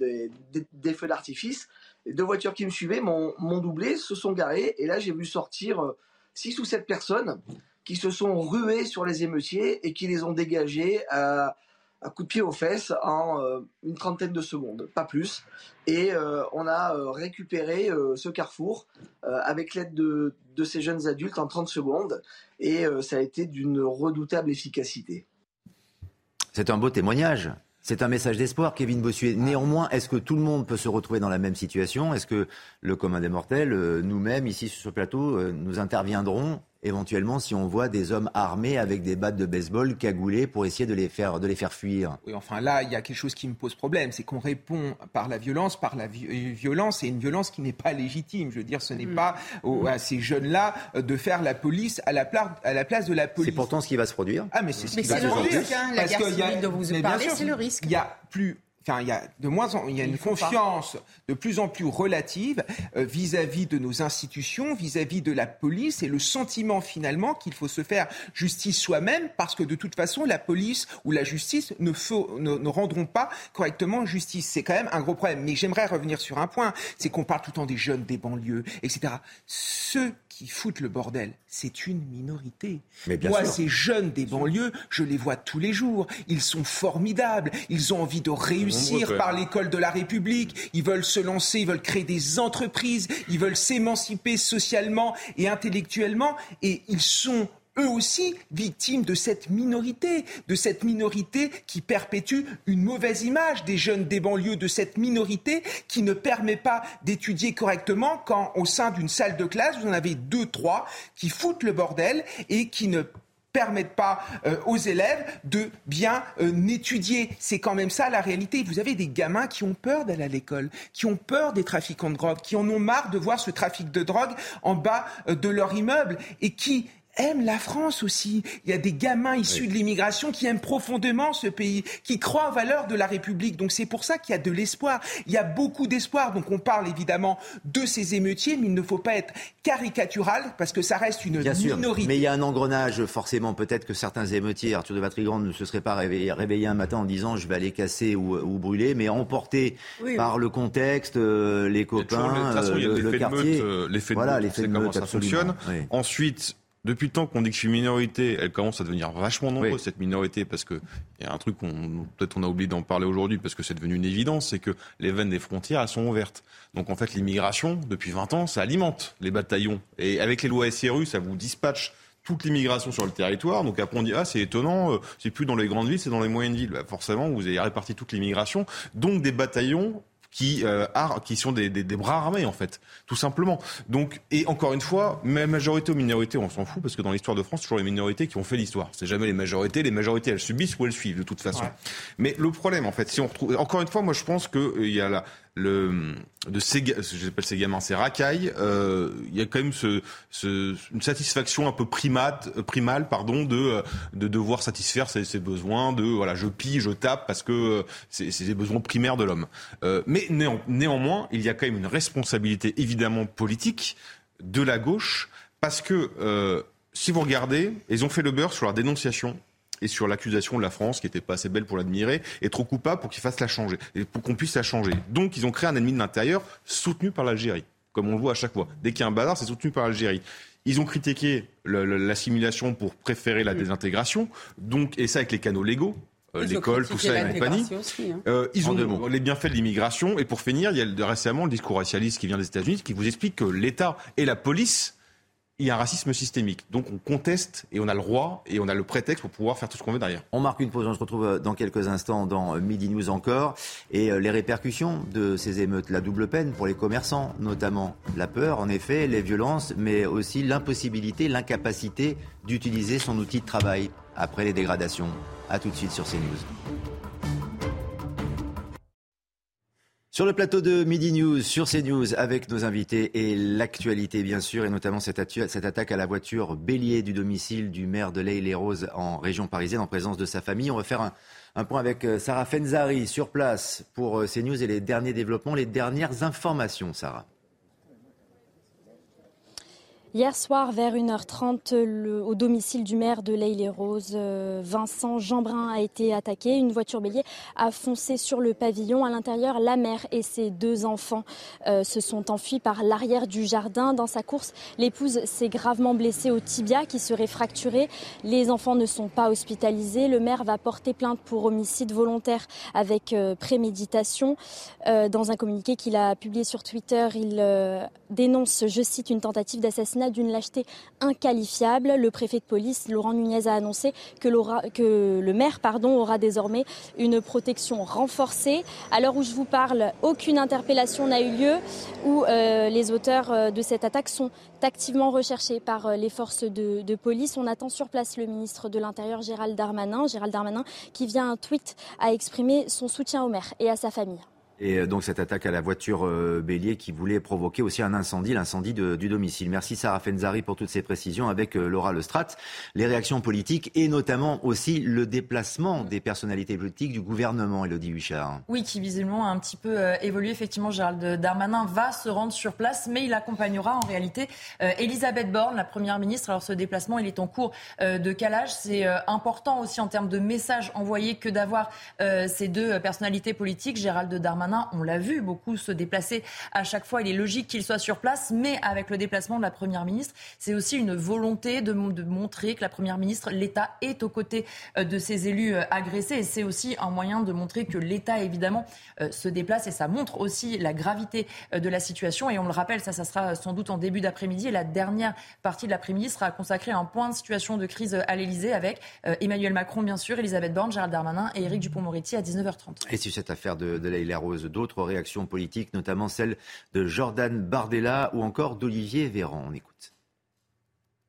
feux d'artifice, les deux voitures qui me suivaient m'ont doublé, se sont garées, et là j'ai vu sortir six ou sept personnes qui se sont ruées sur les émeutiers et qui les ont dégagés à un coup de pied aux fesses en euh, une trentaine de secondes, pas plus. Et euh, on a euh, récupéré ce carrefour avec l'aide de, de, ces jeunes adultes en 30 secondes. Et ça a été d'une redoutable efficacité. C'est un beau témoignage. C'est un message d'espoir, Kevin Bossuet. Néanmoins, est-ce que tout le monde peut se retrouver dans la même situation? Est-ce que le commun des mortels, nous-mêmes, ici sur ce plateau, nous interviendrons? Éventuellement si on voit des hommes armés avec des battes de baseball cagoulés pour essayer de les faire, de les faire fuir. Oui, enfin là, il y a quelque chose qui me pose problème, c'est qu'on répond par la violence, par la euh, violence, et une violence qui n'est pas légitime. Je veux dire, ce n'est mm. pas à ces jeunes-là euh, de faire la police à la, place, à la place de la police. C'est pourtant ce qui va se produire. Ah, mais c'est ce qui va se produire. Hein, la guerre civile dont vous parlez, c'est le risque. Il y a plus il y a de moins en, il y a une confiance de plus en plus relative euh, vis-à-vis de nos institutions, vis-à-vis de la police et le sentiment finalement qu'il faut se faire justice soi-même parce que de toute façon la police ou la justice ne, ne, rendront pas correctement justice. C'est quand même un gros problème. Mais j'aimerais revenir sur un point, c'est qu'on parle tout le temps des jeunes des banlieues, etc. Ceux qui foutent le bordel, c'est une minorité. Mais bien Moi, ces jeunes des banlieues, je les vois tous les jours. Ils sont formidables. Ils ont envie de réussir par l'école de la République. Ils veulent se lancer, ils veulent créer des entreprises, ils veulent s'émanciper socialement et intellectuellement. Et ils sont eux aussi victimes de cette minorité, de cette minorité qui perpétue une mauvaise image des jeunes des banlieues, de cette minorité qui ne permet pas d'étudier correctement quand au sein d'une salle de classe, vous en avez deux, trois qui foutent le bordel et qui ne permettent pas euh, aux élèves de bien euh, étudier. C'est quand même ça la réalité. Vous avez des gamins qui ont peur d'aller à l'école, qui ont peur des trafiquants de drogue, qui en ont marre de voir ce trafic de drogue en bas euh, de leur immeuble et qui aiment la France aussi. Il y a des gamins issus de l'immigration qui aiment profondément ce pays, qui croient aux valeurs de la République. Donc c'est pour ça qu'il y a de l'espoir. Il y a beaucoup d'espoir. Donc on parle évidemment de ces émeutiers, mais il ne faut pas être caricatural parce que ça reste une minorité. mais il y a un engrenage forcément. Peut-être que certains émeutiers, Arthur de Vatrigrand, ne se seraient pas réveillés, un matin en disant je vais aller casser ou, brûler, mais emportés par le contexte, euh, les copains, euh, le, quartier. L'effet de voilà, l'effet de comment ça fonctionne. Ensuite, depuis le temps qu'on dit que je suis minorité, elle commence à devenir vachement nombreuse, cette minorité, parce que il y a un truc qu'on peut-être on a oublié d'en parler aujourd'hui, parce que c'est devenu une évidence, c'est que les veines des frontières, elles sont ouvertes. Donc en fait, l'immigration, depuis 20 ans, ça alimente les bataillons. Et avec les lois SRU, ça vous dispatche toute l'immigration sur le territoire. Donc après on dit ah c'est étonnant, euh, c'est plus dans les grandes villes, c'est dans les moyennes villes. Bah, forcément vous avez réparti toute l'immigration, donc des bataillons qui, euh, qui sont des, des, des, bras armés en fait, tout simplement. Donc et encore une fois, majorité ou minorité, on s'en fout parce que dans l'histoire de France, c'est toujours les minorités qui ont fait l'histoire. C'est jamais les majorités. Les majorités, elles subissent ou elles suivent de toute façon. Mais le problème, en fait, si on retrouve, encore une fois, moi je pense que euh, il y a la, de ces, gamins, ces racailles, euh, il y a quand même une satisfaction un peu euh, primale, pardon, de, de devoir satisfaire ses, besoins, de voilà, je pille, je tape parce que euh, c'est, des besoins primaires de l'homme. Euh, mais néanmoins, il y a quand même une responsabilité évidemment politique de la gauche parce que euh, si vous regardez, ils ont fait le beurre sur la dénonciation et sur l'accusation de la France, qui n'était pas assez belle pour l'admirer, et trop coupable pour qu'il fasse la changer, et pour qu'on puisse la changer. Donc ils ont créé un ennemi de l'intérieur soutenu par l'Algérie, comme on le voit à chaque fois. Dès qu'il y a un bazar, c'est soutenu par l'Algérie. Ils ont critiqué l'assimilation pour préférer la désintégration, donc, et ça avec les canaux légaux, euh, l'école, tout ça et compagnie. Hein. Euh, ils ont les bienfaits de l'immigration. Et pour finir, il y a récemment le discours racialiste qui vient des États-Unis qui vous explique que l'État et la police il y a un racisme systémique. Donc on conteste et on a le droit et on a le prétexte pour pouvoir faire tout ce qu'on veut derrière. On marque une pause, on se retrouve euh, dans quelques instants dans euh, Midi News encore. Et euh, les répercussions de ces émeutes, la double peine pour les commerçants notamment. La peur, en effet, les violences, mais aussi l'impossibilité, l'incapacité d'utiliser son outil de travail après les dégradations. A tout de suite sur CNews. Sur le plateau de Midi News, sur CNews, avec nos invités et l'actualité, bien sûr, et notamment cette, attaque à la voiture bélier du domicile du maire de l'Aille-les-Roses en région parisienne, en présence de sa famille. On va faire un, point avec euh, Sarah Fenzari sur place pour euh, CNews et les derniers développements, les dernières informations, Sarah. Hier soir, vers 1h30, au domicile du maire de l'Aille-les-Roses, euh, Vincent Jeanbrun a été attaqué. Une voiture bélier a foncé sur le pavillon. À l'intérieur, la mère et ses deux enfants euh, se sont enfuis par l'arrière du jardin. Dans sa course, l'épouse s'est gravement blessée au tibia qui serait fracturé. Les enfants ne sont pas hospitalisés. Le maire va porter plainte pour homicide volontaire avec euh, préméditation. dans un communiqué qu'il a publié sur Twitter, il dénonce, je cite, une tentative d'assassinat d'une lâcheté inqualifiable. Le préfet de police, Laurent Nunez, a annoncé que, le maire aura désormais une protection renforcée. À l'heure où je vous parle, aucune interpellation n'a eu lieu où euh, les auteurs euh, de cette attaque sont activement recherchés par euh, les forces de, de police. On attend sur place le ministre de l'Intérieur, Gérald Darmanin. Gérald Darmanin qui vient un tweet à exprimer son soutien au maire et à sa famille. Et euh, donc cette attaque à la voiture euh, bélier qui voulait provoquer aussi un incendie, l'incendie du domicile. Merci Sarah Fenzari pour toutes ces précisions avec euh, Laura Lestrat. Les réactions politiques et notamment aussi le déplacement des personnalités politiques du gouvernement, Elodie Huchard. Oui, qui visiblement a un petit peu évolué. Effectivement, Gérald Darmanin va se rendre sur place, mais il accompagnera en réalité Elisabeth Borne, la Première ministre. Alors ce déplacement, il est en cours de calage. C'est important aussi en termes de messages envoyés que d'avoir ces deux personnalités politiques, Gérald Darmanin on l'a vu beaucoup se déplacer à chaque fois. Il est logique qu'il soit sur place, mais avec le déplacement de la Première ministre, c'est aussi une volonté de, montrer que la Première ministre, l'État est aux côtés euh, de ses élus euh, agressés. Et c'est aussi un moyen de montrer que l'État, évidemment, euh, se déplace. Et ça montre aussi la gravité de la situation. Et on le rappelle, ça, ça sera sans doute en début d'après-midi. Et la dernière partie de l'après-midi sera consacrée à un point de situation de crise à l'Élysée avec Emmanuel Macron, bien sûr, Elisabeth Borne, Gérald Darmanin et Éric Dupont-Moretti à 19h30. Et sur cette affaire de, de Rose d'autres réactions politiques, notamment celle de Jordan Bardella ou encore d'Olivier Véran. On écoute.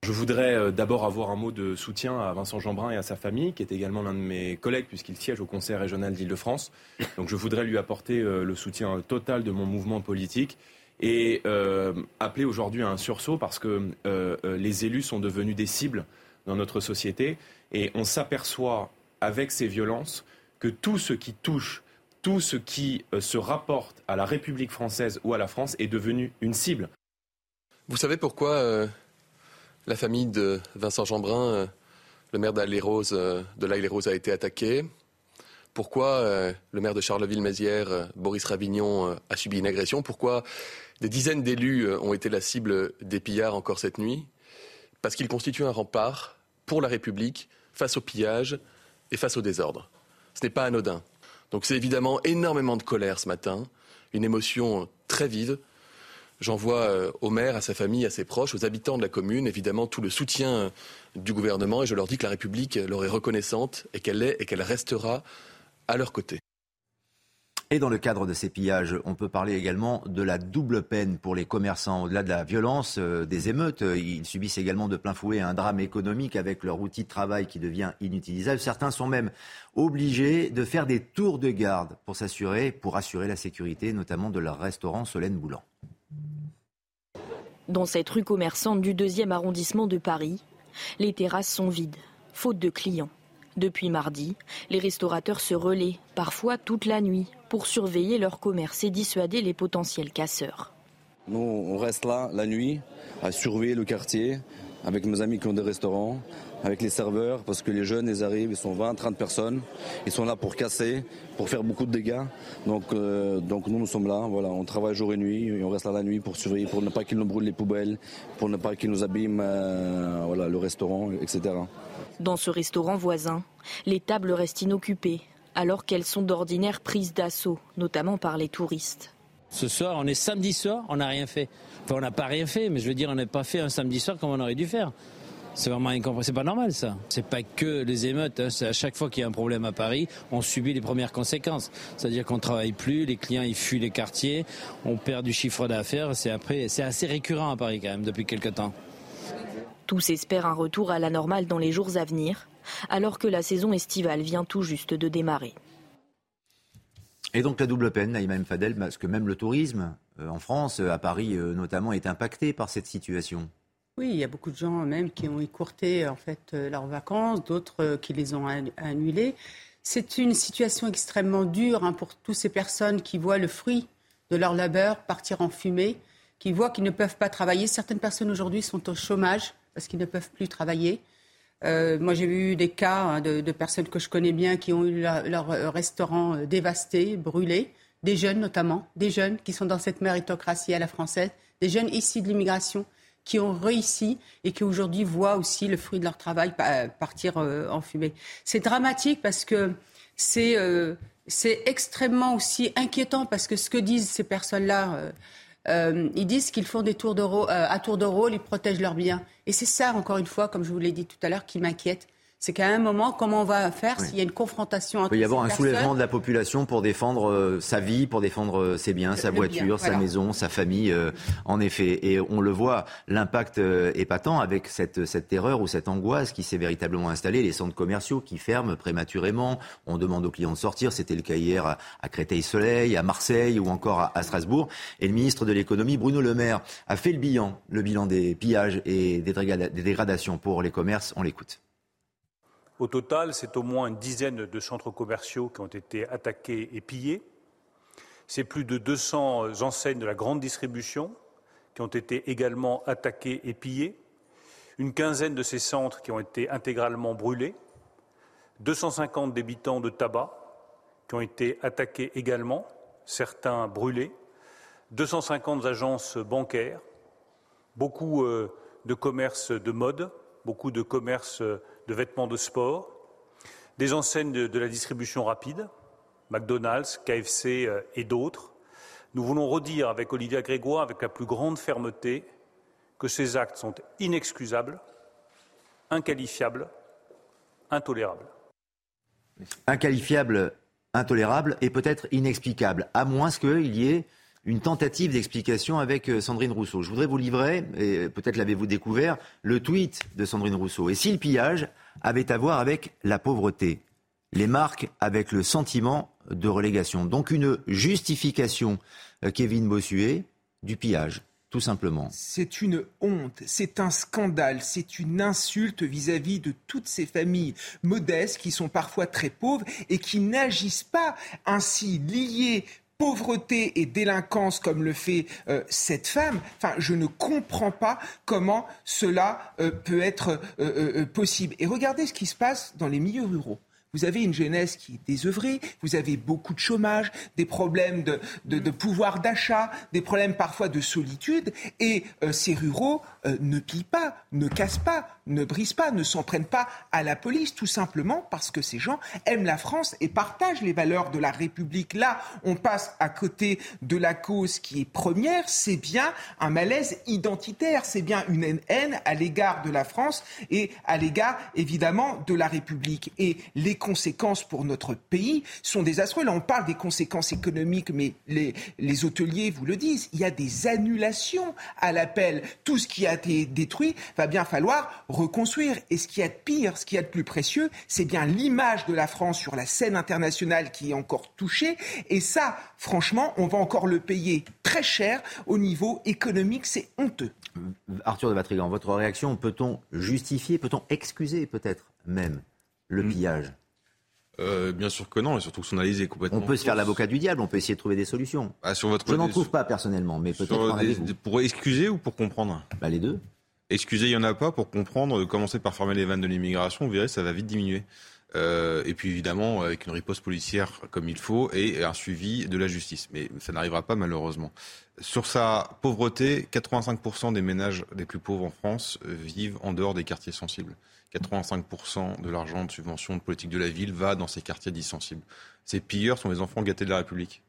Je voudrais euh, d'abord avoir un mot de soutien à Vincent Jeanbrun et à sa famille, qui est également l'un de mes collègues puisqu'il siège au Conseil régional d'Île-de-France. Donc je voudrais lui apporter euh, le soutien total de mon mouvement politique et euh, appeler aujourd'hui à un sursaut parce que les élus sont devenus des cibles dans notre société et on s'aperçoit avec ces violences que tout ce qui touche tout ce qui euh, se rapporte à la République française ou à la France est devenu une cible. Vous savez pourquoi euh, la famille de Vincent Jeanbrun, euh, le maire d'Aille-les-Roses, de l'Aille-les-Roses, a été attaquée? Pourquoi le maire de Charleville-Mézières, Boris Ravignon, a subi une agression? Pourquoi des dizaines d'élus ont été la cible des pillards encore cette nuit? Parce qu'ils constituent un rempart pour la République face au pillage et face au désordre. Ce n'est pas anodin. Donc c'est évidemment énormément de colère ce matin, une émotion très vive. J'envoie euh, au maire, à sa famille, à ses proches, aux habitants de la commune, évidemment tout le soutien euh, du gouvernement et je leur dis que la République leur est reconnaissante et qu'elle est et qu'elle restera à leur côté. Et dans le cadre de ces pillages, on peut parler également de la double peine pour les commerçants. Au-delà de la violence euh, des émeutes, euh, ils subissent également de plein fouet un drame économique avec leur outil de travail qui devient inutilisable. Certains sont même obligés de faire des tours de garde pour s'assurer, pour assurer la sécurité, notamment de leur restaurant Solène Boulan. Dans cette rue commerçante du deuxième arrondissement de Paris, les terrasses sont vides, faute de clients. Depuis mardi, les restaurateurs se relaient, parfois toute la nuit, pour surveiller leur commerce et dissuader les potentiels casseurs. Nous, on reste là la nuit à surveiller le quartier avec mes amis qui ont des restaurants, avec les serveurs, parce que les jeunes, ils arrivent, ils sont 20, 30 personnes, ils sont là pour casser, pour faire beaucoup de dégâts. Donc, euh, donc nous, nous sommes là, voilà, on travaille jour et nuit, et on reste là la nuit pour surveiller, pour ne pas qu'ils nous brûlent les poubelles, pour ne pas qu'ils nous abîment euh, voilà, le restaurant, etc. Dans ce restaurant voisin, les tables restent inoccupées, alors qu'elles sont d'ordinaire prises d'assaut, notamment par les touristes. Ce soir, on est samedi soir, on n'a rien fait. Enfin, on n'a pas rien fait, mais je veux dire, on n'a pas fait un samedi soir comme on aurait dû faire. C'est vraiment incompréhensible. C'est pas normal, ça. C'est pas que les émeutes. Hein. C'est à chaque fois qu'il y a un problème à Paris, on subit les premières conséquences. C'est-à-dire qu'on travaille plus, les clients ils fuient les quartiers, on perd du chiffre d'affaires. C'est après, c'est assez récurrent à Paris quand même depuis quelques temps. Tous espèrent un retour à la normale dans les jours à venir, alors que la saison estivale vient tout juste de démarrer. Et donc la double peine, Naïma Fadel, parce que même le tourisme euh, en France, euh, à Paris euh, notamment, est impacté par cette situation. Oui, il y a beaucoup de gens même qui ont écourté en fait leurs vacances, d'autres qui les ont annulées. C'est une situation extrêmement dure hein, pour toutes ces personnes qui voient le fruit de leur labeur partir en fumée, qui voient qu'ils ne peuvent pas travailler. Certaines personnes aujourd'hui sont au chômage parce qu'ils ne peuvent plus travailler. Euh, moi, j'ai vu des cas hein, de, personnes que je connais bien qui ont eu leur euh, restaurant euh, dévasté, brûlé, des jeunes notamment, des jeunes qui sont dans cette méritocratie à la française, des jeunes issus de l'immigration qui ont réussi et qui aujourd'hui voient aussi le fruit de leur travail partir en fumée. C'est dramatique parce que c'est extrêmement aussi inquiétant parce que ce que disent ces personnes-là ils disent qu'ils font des tours de à tour de rôle, ils protègent leurs biens. Et c'est ça, encore une fois, comme je vous l'ai dit tout à l'heure, qui m'inquiète c'est qu'à un moment, comment on va faire s'il y a une confrontation entre Il peut y avoir un soulèvement de la population pour défendre euh, sa vie, pour défendre euh, ses biens, sa voiture, sa maison, sa famille, euh, en effet. Et on le voit, l'impact est patent avec cette, cette terreur ou cette angoisse qui s'est véritablement installée, les centres commerciaux qui ferment prématurément, on demande aux clients de sortir, c'était le cas hier à, Créteil-Soleil, à Marseille ou encore à, à Strasbourg. Et le ministre de l'économie, Bruno Le Maire, a fait le bilan, le bilan des pillages et des dégradations pour les commerces. On l'écoute. Au total, c'est au moins une dizaine de centres commerciaux qui ont été attaqués et pillés. C'est plus de 200 enseignes de la grande distribution qui ont été également attaquées et pillées. Une quinzaine de ces centres qui ont été intégralement brûlés. 250 débitants de tabac qui ont été attaqués également, certains brûlés. 250 agences bancaires, beaucoup euh, de commerces de mode, beaucoup de commerces de vêtements de sport, des enseignes de, la distribution rapide, McDonald's, KFC euh, et d'autres. Nous voulons redire avec Olivia Grégoire, avec la plus grande fermeté, que ces actes sont inexcusables, inqualifiables, intolérables. Inqualifiables, intolérables et peut-être inexplicables, à moins qu'il y ait une tentative d'explication avec euh, Sandrine Rousseau. Je voudrais vous livrer, et peut-être l'avez-vous découvert, le tweet de Sandrine Rousseau. Et si le pillage avait à voir avec la pauvreté, les marques avec le sentiment de relégation. Donc une justification, euh, Kevin Bossuet, du pillage tout simplement. C'est une honte, c'est un scandale, c'est une insulte vis-à-vis de toutes ces familles modestes qui sont parfois très pauvres et qui n'agissent pas ainsi liées pauvreté et délinquance comme le fait euh, cette femme, enfin, je ne comprends pas comment cela euh, peut être euh, possible. Et regardez ce qui se passe dans les milieux ruraux. Vous avez une jeunesse qui est désœuvrée, vous avez beaucoup de chômage, des problèmes de, pouvoir d'achat, des problèmes parfois de solitude, et ces ruraux ne pillent pas, ne cassent pas, ne brisent pas, ne s'en prennent pas à la police, tout simplement parce que ces gens aiment la France et partagent les valeurs de la République. Là, on passe à côté de la cause qui est première, c'est bien un malaise identitaire, c'est bien une haine à l'égard de la France et à l'égard, évidemment, de la République. Et les conséquences pour notre pays sont désastreuses. Là, on parle des conséquences économiques, mais les, les hôteliers vous le disent, il y a des annulations à l'appel. Tout ce qui a été détruit va bien falloir reconstruire. Et ce qui est de pire, ce qui est de plus précieux, c'est bien l'image de la France sur la scène internationale qui est encore touchée. Et ça, franchement, on va encore le payer très cher au niveau économique. C'est honteux. Arthur de Vatrigan, votre réaction, peut-on justifier, peut-on excuser peut-être même le hmm. pillage? Euh, bien sûr que non, et surtout que son analyse est complètement. On peut se faire l'avocat du diable, on peut essayer de trouver des solutions. Ah, sur votre Je n'en trouve pas personnellement, mais peut-être. Pour excuser ou pour comprendre? Bah, Les deux. Excusez, il n'y en a pas. Pour comprendre, commencer par fermer les vannes de l'immigration, vous verrez, ça va vite diminuer. Euh, et puis évidemment, avec une riposte policière comme il faut et un suivi de la justice. Mais ça n'arrivera pas malheureusement. Sur sa pauvreté, 85% des ménages les plus pauvres en France vivent en dehors des quartiers sensibles. 85% de l'argent de subvention de politique de la ville va dans ces quartiers dits sensibles. Ces pilleurs sont les enfants gâtés de la République.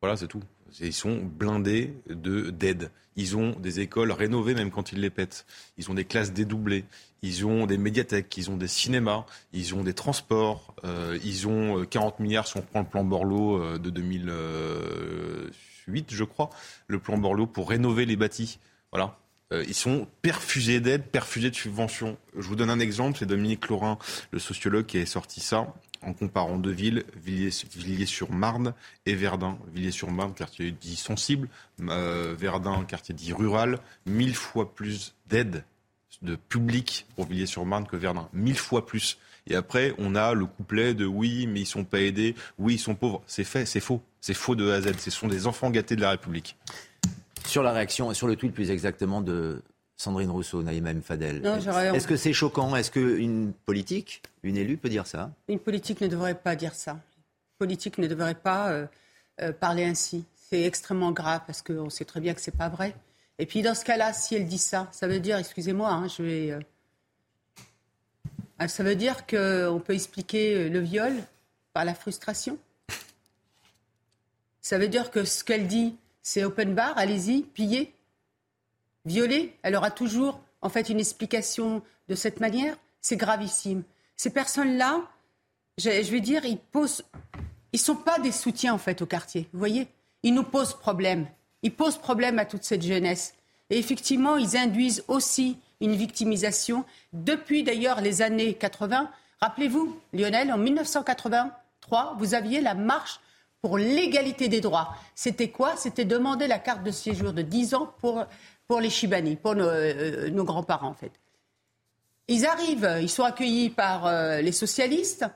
Voilà, c'est tout. Ils sont blindés de d'aide. Ils ont des écoles rénovées même quand ils les pètent. Ils ont des classes dédoublées. Ils ont des médiathèques. Ils ont des cinémas. Ils ont des transports. Euh, ils ont 40 euh, milliards si on prend le plan Borloo euh, de 2008, je crois. Le plan Borloo pour rénover les bâtis. Voilà. Ils sont perfusés d'aide, perfusés de subventions. Je vous donne un exemple, c'est Dominique Laurin, le sociologue, qui a sorti ça en comparant deux villes, Villiers-sur-Marne et Verdun. Villiers-sur-Marne, quartier dit sensible, euh, Verdun, quartier dit rural, mille fois plus d'aide de public pour Villiers-sur-Marne que Verdun, mille fois plus. Et après, on a le couplet de oui, mais ils sont pas aidés, oui, ils sont pauvres. C'est fait, c'est faux. C'est faux de A à Z. Ce sont des enfants gâtés de la République. Sur la réaction, sur le tweet plus exactement de Sandrine Rousseau, Naïma M. Fadel. Est-ce que c'est choquant? Est-ce qu'une politique, une élue peut dire ça? Une politique ne devrait pas dire ça. Une politique ne devrait pas euh, euh, parler ainsi. C'est extrêmement grave parce qu'on sait très bien que ce n'est pas vrai. Et puis dans ce cas-là, si elle dit ça, ça veut dire, excusez-moi, hein, je vais. Euh, ça veut dire qu'on peut expliquer le viol par la frustration? Ça veut dire que ce qu'elle dit, c'est open bar, allez-y, pillez, violez. Elle aura toujours, en fait, une explication de cette manière. C'est gravissime. Ces personnes-là, je, vais dire, ils posent, ils sont pas des soutiens en fait au quartier. Vous voyez, ils nous posent problème. Ils posent problème à toute cette jeunesse. Et effectivement, ils induisent aussi une victimisation depuis d'ailleurs les années 80. Rappelez-vous, Lionel, en 1983, vous aviez la marche pour l'égalité des droits. C'était quoi? C'était demander la carte de séjour de 10 ans pour, pour les Chibani, pour nos, euh, nos grands-parents en fait. Ils arrivent, ils sont accueillis par euh, les socialistes.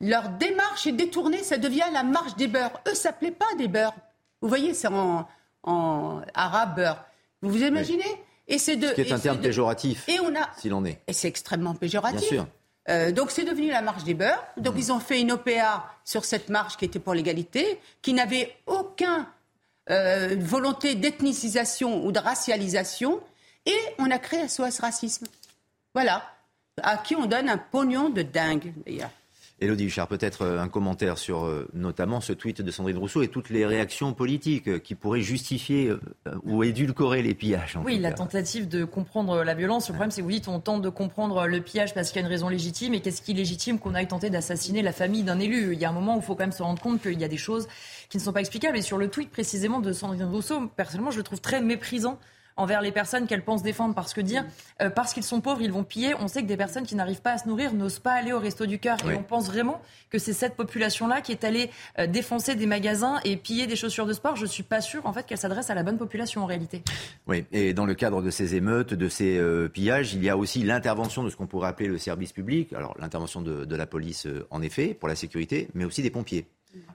Leur démarche est détournée, ça devient la marche des beurs. Eux, ça s'appelaient pas des beurs. Vous voyez, c'est en, en, arabe beurre. Vous vous imaginez? Et c'est de. Ce qui est un terme péjoratif. Et on a. S'il en est. Et c'est extrêmement péjoratif. Bien sûr. Euh, donc c'est devenu la marche des beurs. Donc Mmh. ils ont fait une OPA sur cette marche qui était pour l'égalité, qui n'avait aucun euh, volonté d'ethnicisation ou de racialisation, et on a créé SOS Racisme. Voilà. À qui on donne un pognon de dingue, d'ailleurs. Elodie Huchard, peut-être euh, un commentaire sur euh, notamment ce tweet de Sandrine Rousseau et toutes les réactions politiques euh, qui pourraient justifier ou édulcorer les pillages. Oui, la tentative de comprendre la violence. Le problème, c'est que vous dites on tente de comprendre le pillage parce qu'il y a une raison légitime. Et qu'est-ce qui est légitime qu'on aille tenter d'assassiner la famille d'un élu? Il y a un moment où il faut quand même se rendre compte qu'il y a des choses qui ne sont pas explicables. Et sur le tweet précisément de Sandrine Rousseau, personnellement, je le trouve très méprisant envers les personnes qu'elle pense défendre parce que dire euh, parce qu'ils sont pauvres ils vont piller on sait que des personnes qui n'arrivent pas à se nourrir n'osent pas aller au resto du cœur Oui. et on pense vraiment que c'est cette population là qui est allée euh, défoncer des magasins et piller des chaussures de sport je suis pas sûre en fait qu'elle s'adresse à la bonne population en réalité Oui, et dans le cadre de ces émeutes, de ces euh, pillages, il y a aussi l'intervention de ce qu'on pourrait appeler le service public. Alors l'intervention de, de la police, euh, en effet, pour la sécurité, mais aussi des pompiers.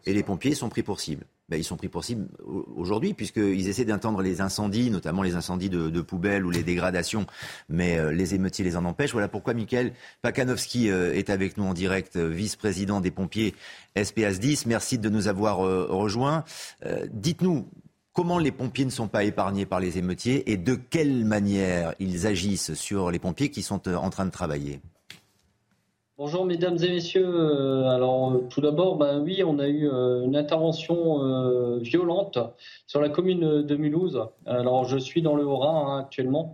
Et les pompiers sont pris pour cible. Ben, ils sont pris pour cible au- aujourd'hui, puisqu'ils essaient d'entendre les incendies, notamment les incendies de, poubelles ou les dégradations, mais euh, les émeutiers les en empêchent. Voilà pourquoi Michael Pakanowski euh, est avec nous en direct, euh, vice-président des pompiers SPS 10. Merci de nous avoir rejoints. Dites-nous, Comment les pompiers ne sont pas épargnés par les émeutiers et de quelle manière ils agissent sur les pompiers qui sont en train de travailler Bonjour mesdames et messieurs. Euh, Alors euh, tout d'abord, ben oui, on a eu euh, une intervention violente sur la commune de Mulhouse. Alors je suis dans le Haut-Rhin hein, actuellement.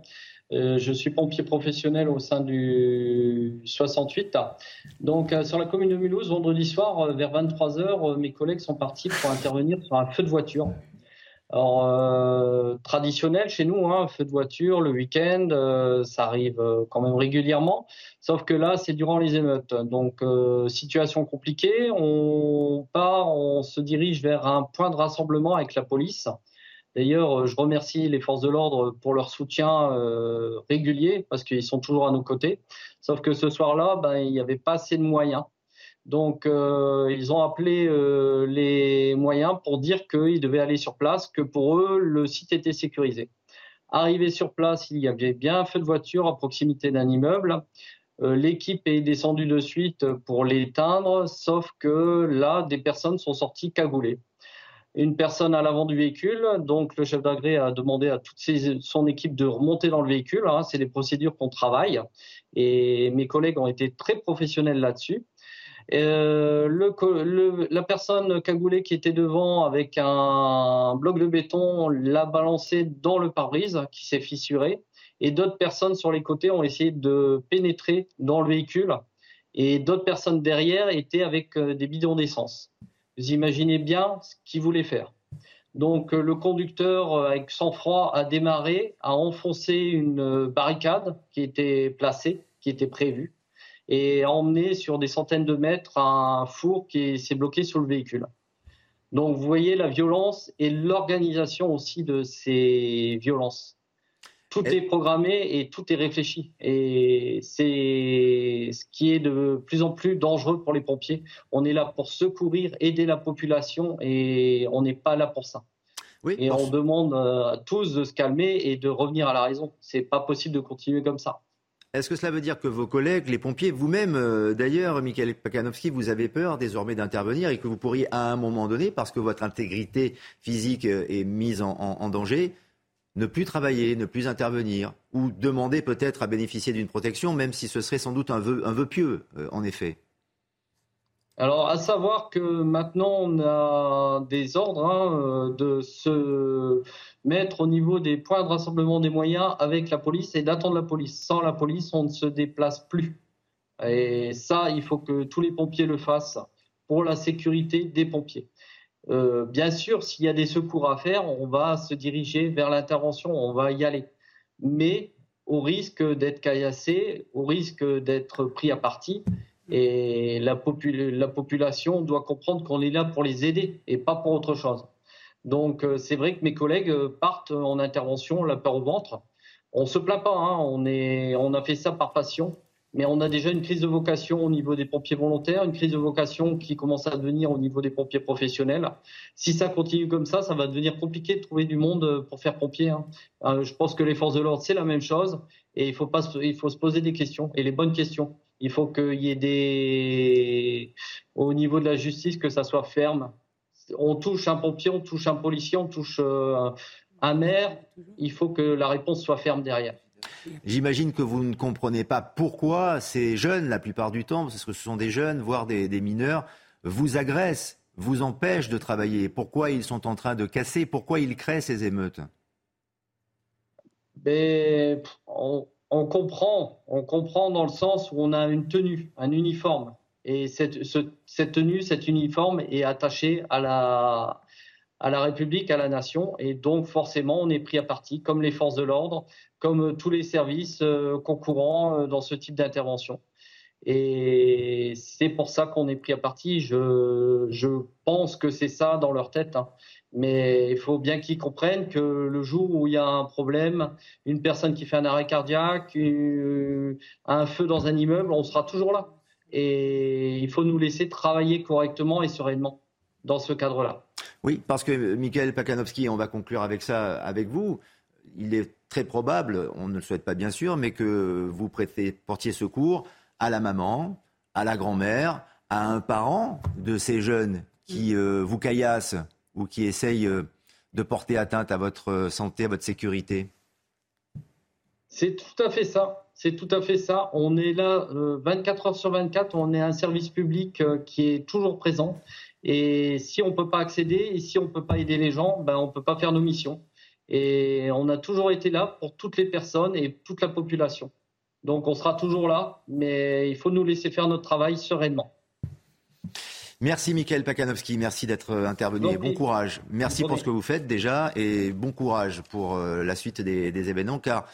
Je suis pompier professionnel au sein du 68. Donc sur la commune de Mulhouse, vendredi soir vers 23 h mes collègues sont partis pour intervenir sur un feu de voiture. Alors, euh, traditionnel chez nous, hein, feu de voiture, le week-end, euh, ça arrive euh, quand même régulièrement. Sauf que là, c'est durant les émeutes. Donc, euh, situation compliquée. On part, on se dirige vers un point de rassemblement avec la police. D'ailleurs, euh, je remercie les forces de l'ordre pour leur soutien euh, régulier parce qu'ils sont toujours à nos côtés. Sauf que ce soir-là, ben, il n'y avait pas assez de moyens. Donc, euh, ils ont appelé euh, les moyens pour dire qu'ils devaient aller sur place, que pour eux, le site était sécurisé. Arrivé sur place, il y avait bien un feu de voiture à proximité d'un immeuble. Euh, L'équipe est descendue de suite pour l'éteindre, sauf que là, des personnes sont sorties cagoulées. Une personne à l'avant du véhicule, donc le chef d'agré a demandé à toute son équipe de remonter dans le véhicule. hein. C'est des procédures qu'on travaille et mes collègues ont été très professionnels là-dessus. Euh, le, le- la personne cagoulée qui était devant avec un bloc de béton l'a balancé dans le pare-brise qui s'est fissuré et d'autres personnes sur les côtés ont essayé de pénétrer dans le véhicule et d'autres personnes derrière étaient avec euh, des bidons d'essence. Vous imaginez bien ce qu'ils voulaient faire. Donc euh, le conducteur, avec sang-froid, a démarré, a enfoncé une barricade qui était placée, qui était prévue et a emmené sur des centaines de mètres un four qui s'est bloqué sur le véhicule. Donc vous voyez la violence et l'organisation aussi de ces violences. Tout est programmé et tout est réfléchi. Et c'est ce qui est de plus en plus dangereux pour les pompiers. On est là pour secourir, aider la population et on n'est pas là pour ça. et on demande euh, à tous de se calmer et de revenir à la raison. C'est pas possible de continuer comme ça. Est-ce que cela veut dire que vos collègues, les pompiers, vous-même euh, d'ailleurs, Michael Pakanowski, vous avez peur désormais d'intervenir et que vous pourriez à un moment donné, parce que votre intégrité physique euh, est mise en, danger, ne plus travailler, ne plus intervenir, ou demander peut-être à bénéficier d'une protection, même si ce serait sans doute un vœu, un vœu pieux, euh, en effet? Alors, à savoir que maintenant, on a des ordres hein, de se mettre au niveau des points de rassemblement des moyens avec la police et d'attendre la police. Sans la police, on ne se déplace plus. Et ça, il faut que tous les pompiers le fassent pour la sécurité des pompiers. Euh, bien sûr, s'il y a des secours à faire, on va se diriger vers l'intervention, on va y aller. Mais au risque d'être caillassé, au risque d'être pris à partie. Et la, la population doit comprendre qu'on est là pour les aider et pas pour autre chose. Donc euh, c'est vrai que mes collègues partent en intervention la peur au ventre. On se plaint pas, hein, on, a fait ça par passion mais on a déjà une crise de vocation au niveau des pompiers volontaires, une crise de vocation qui commence à devenir au niveau des pompiers professionnels. Si ça continue comme ça, ça va devenir compliqué de trouver du monde pour faire pompier. Hein. Euh, je pense que les forces de l'ordre, c'est la même chose, et il faut se poser des questions, et les bonnes questions. Il faut qu'il y ait des... Au niveau de la justice, que ça soit ferme. On touche un pompier, on touche un policier, on touche euh, un maire. Il faut que la réponse soit ferme derrière. J'imagine que vous ne comprenez pas pourquoi ces jeunes, la plupart du temps, parce que ce sont des jeunes, voire des, mineurs, vous agressent, vous empêchent de travailler. Pourquoi ils sont en train de casser? Pourquoi ils créent ces émeutes? Ben, on, comprend, on comprend dans le sens où on a une tenue, un uniforme. Et cette, cette tenue, cet uniforme est attaché à la, à la République, à la nation, et donc forcément on est pris à partie, comme les forces de l'ordre, comme tous les services euh, concourants euh, dans ce type d'intervention. Et c'est pour ça qu'on est pris à partie. Je, je pense que c'est ça dans leur tête. Hein. Mais il faut bien qu'ils comprennent que le jour où il y a un problème, une personne qui fait un arrêt cardiaque, euh, un feu dans un immeuble, on sera toujours là. Et il faut nous laisser travailler correctement et sereinement dans ce cadre-là. Oui, parce que Michael Pakanowski, on va conclure avec ça avec vous. Il est très probable, on ne le souhaite pas bien sûr, mais que vous portiez secours à la maman, à la grand-mère, à un parent de ces jeunes qui euh, vous caillassent ou qui essayent euh, de porter atteinte à votre santé, à votre sécurité? C'est tout à fait ça. C'est tout à fait ça. On est là 24 euh, heures sur 24. On est un service public qui est toujours présent. Et si on ne peut pas accéder et si on ne peut pas aider les gens, ben, on ne peut pas faire nos missions. Et on a toujours été là pour toutes les personnes et toute la population. Donc on sera toujours là, mais il faut nous laisser faire notre travail sereinement. Merci Mickaël Pakanowski, merci d'être intervenu et bon courage. Merci pour ce que vous faites déjà et bon courage pour euh, la suite des, des événements car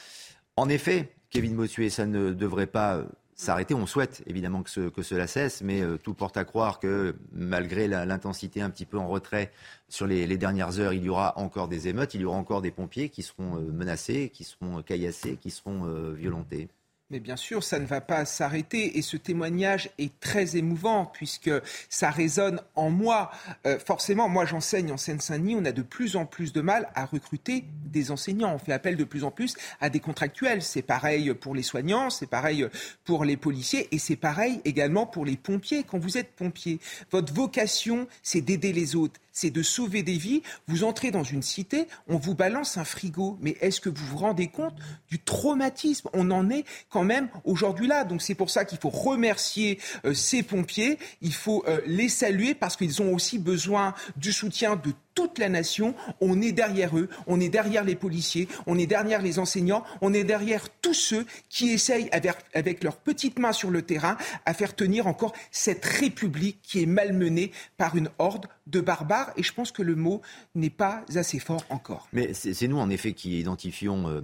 en effet, Kevin Bossuet, ça ne devrait pas s'arrêter. On souhaite évidemment que, que cela cesse, mais euh, tout porte à croire que malgré l'intensité un petit peu en retrait sur les, les, dernières heures, il y aura encore des émeutes, il y aura encore des pompiers qui seront euh, menacés, qui seront caillassés, qui seront euh, violentés. Mais bien sûr, ça ne va pas s'arrêter et ce témoignage est très émouvant puisque ça résonne en moi. Euh, forcément, moi j'enseigne en Seine-Saint-Denis, on a de plus en plus de mal à recruter des enseignants. On fait appel de plus en plus à des contractuels. C'est pareil pour les soignants, c'est pareil pour les policiers et c'est pareil également pour les pompiers. Quand vous êtes pompier, votre vocation, c'est d'aider les autres c'est de sauver des vies. Vous entrez dans une cité, on vous balance un frigo. Mais est-ce que vous vous rendez compte du traumatisme? On en est quand même aujourd'hui là. Donc c'est pour ça qu'il faut remercier euh, ces pompiers. Il faut euh, les saluer parce qu'ils ont aussi besoin du soutien de toute la nation, on est derrière eux, on est derrière les policiers, on est derrière les enseignants, on est derrière tous ceux qui essayent avec, leurs petites mains sur le terrain à faire tenir encore cette République qui est malmenée par une horde de barbares. Et je pense que le mot n'est pas assez fort encore. Mais c'est nous, en effet, qui identifions euh,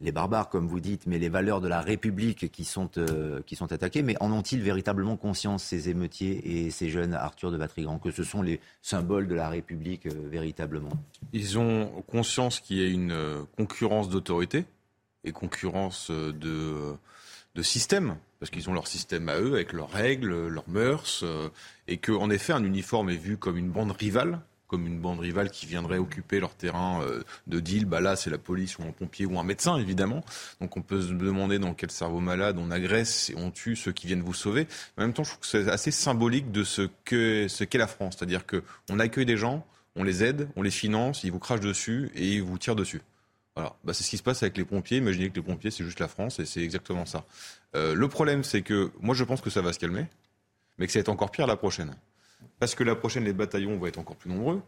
les barbares, comme vous dites, mais les valeurs de la République qui sont, euh, qui sont attaquées. Mais en ont-ils véritablement conscience, ces émeutiers et ces jeunes Arthur de Vatrigan, que ce sont les symboles de la République euh, véritablement? Ils ont conscience qu'il y a une concurrence d'autorité et concurrence de, de système, parce qu'ils ont leur système à eux, avec leurs règles, leurs mœurs, et qu'en effet, un uniforme est vu comme une bande rivale comme une bande rivale qui viendrait occuper leur terrain euh, de deal, bah là c'est la police ou un pompier ou un médecin évidemment. Donc on peut se demander dans quel cerveau malade on agresse et on tue ceux qui viennent vous sauver. En même temps, je trouve que c'est assez symbolique de ce qu'est ce qu'est la France, c'est-à-dire que on accueille des gens, on les aide, on les finance, ils vous crachent dessus et ils vous tirent dessus. Voilà, bah, c'est ce qui se passe avec les pompiers. Imaginez que les pompiers c'est juste la France et c'est exactement ça. Euh, le problème c'est que moi je pense que ça va se calmer. mais que ça va être encore pire la prochaine. Parce que la prochaine, les bataillons vont être encore plus nombreux,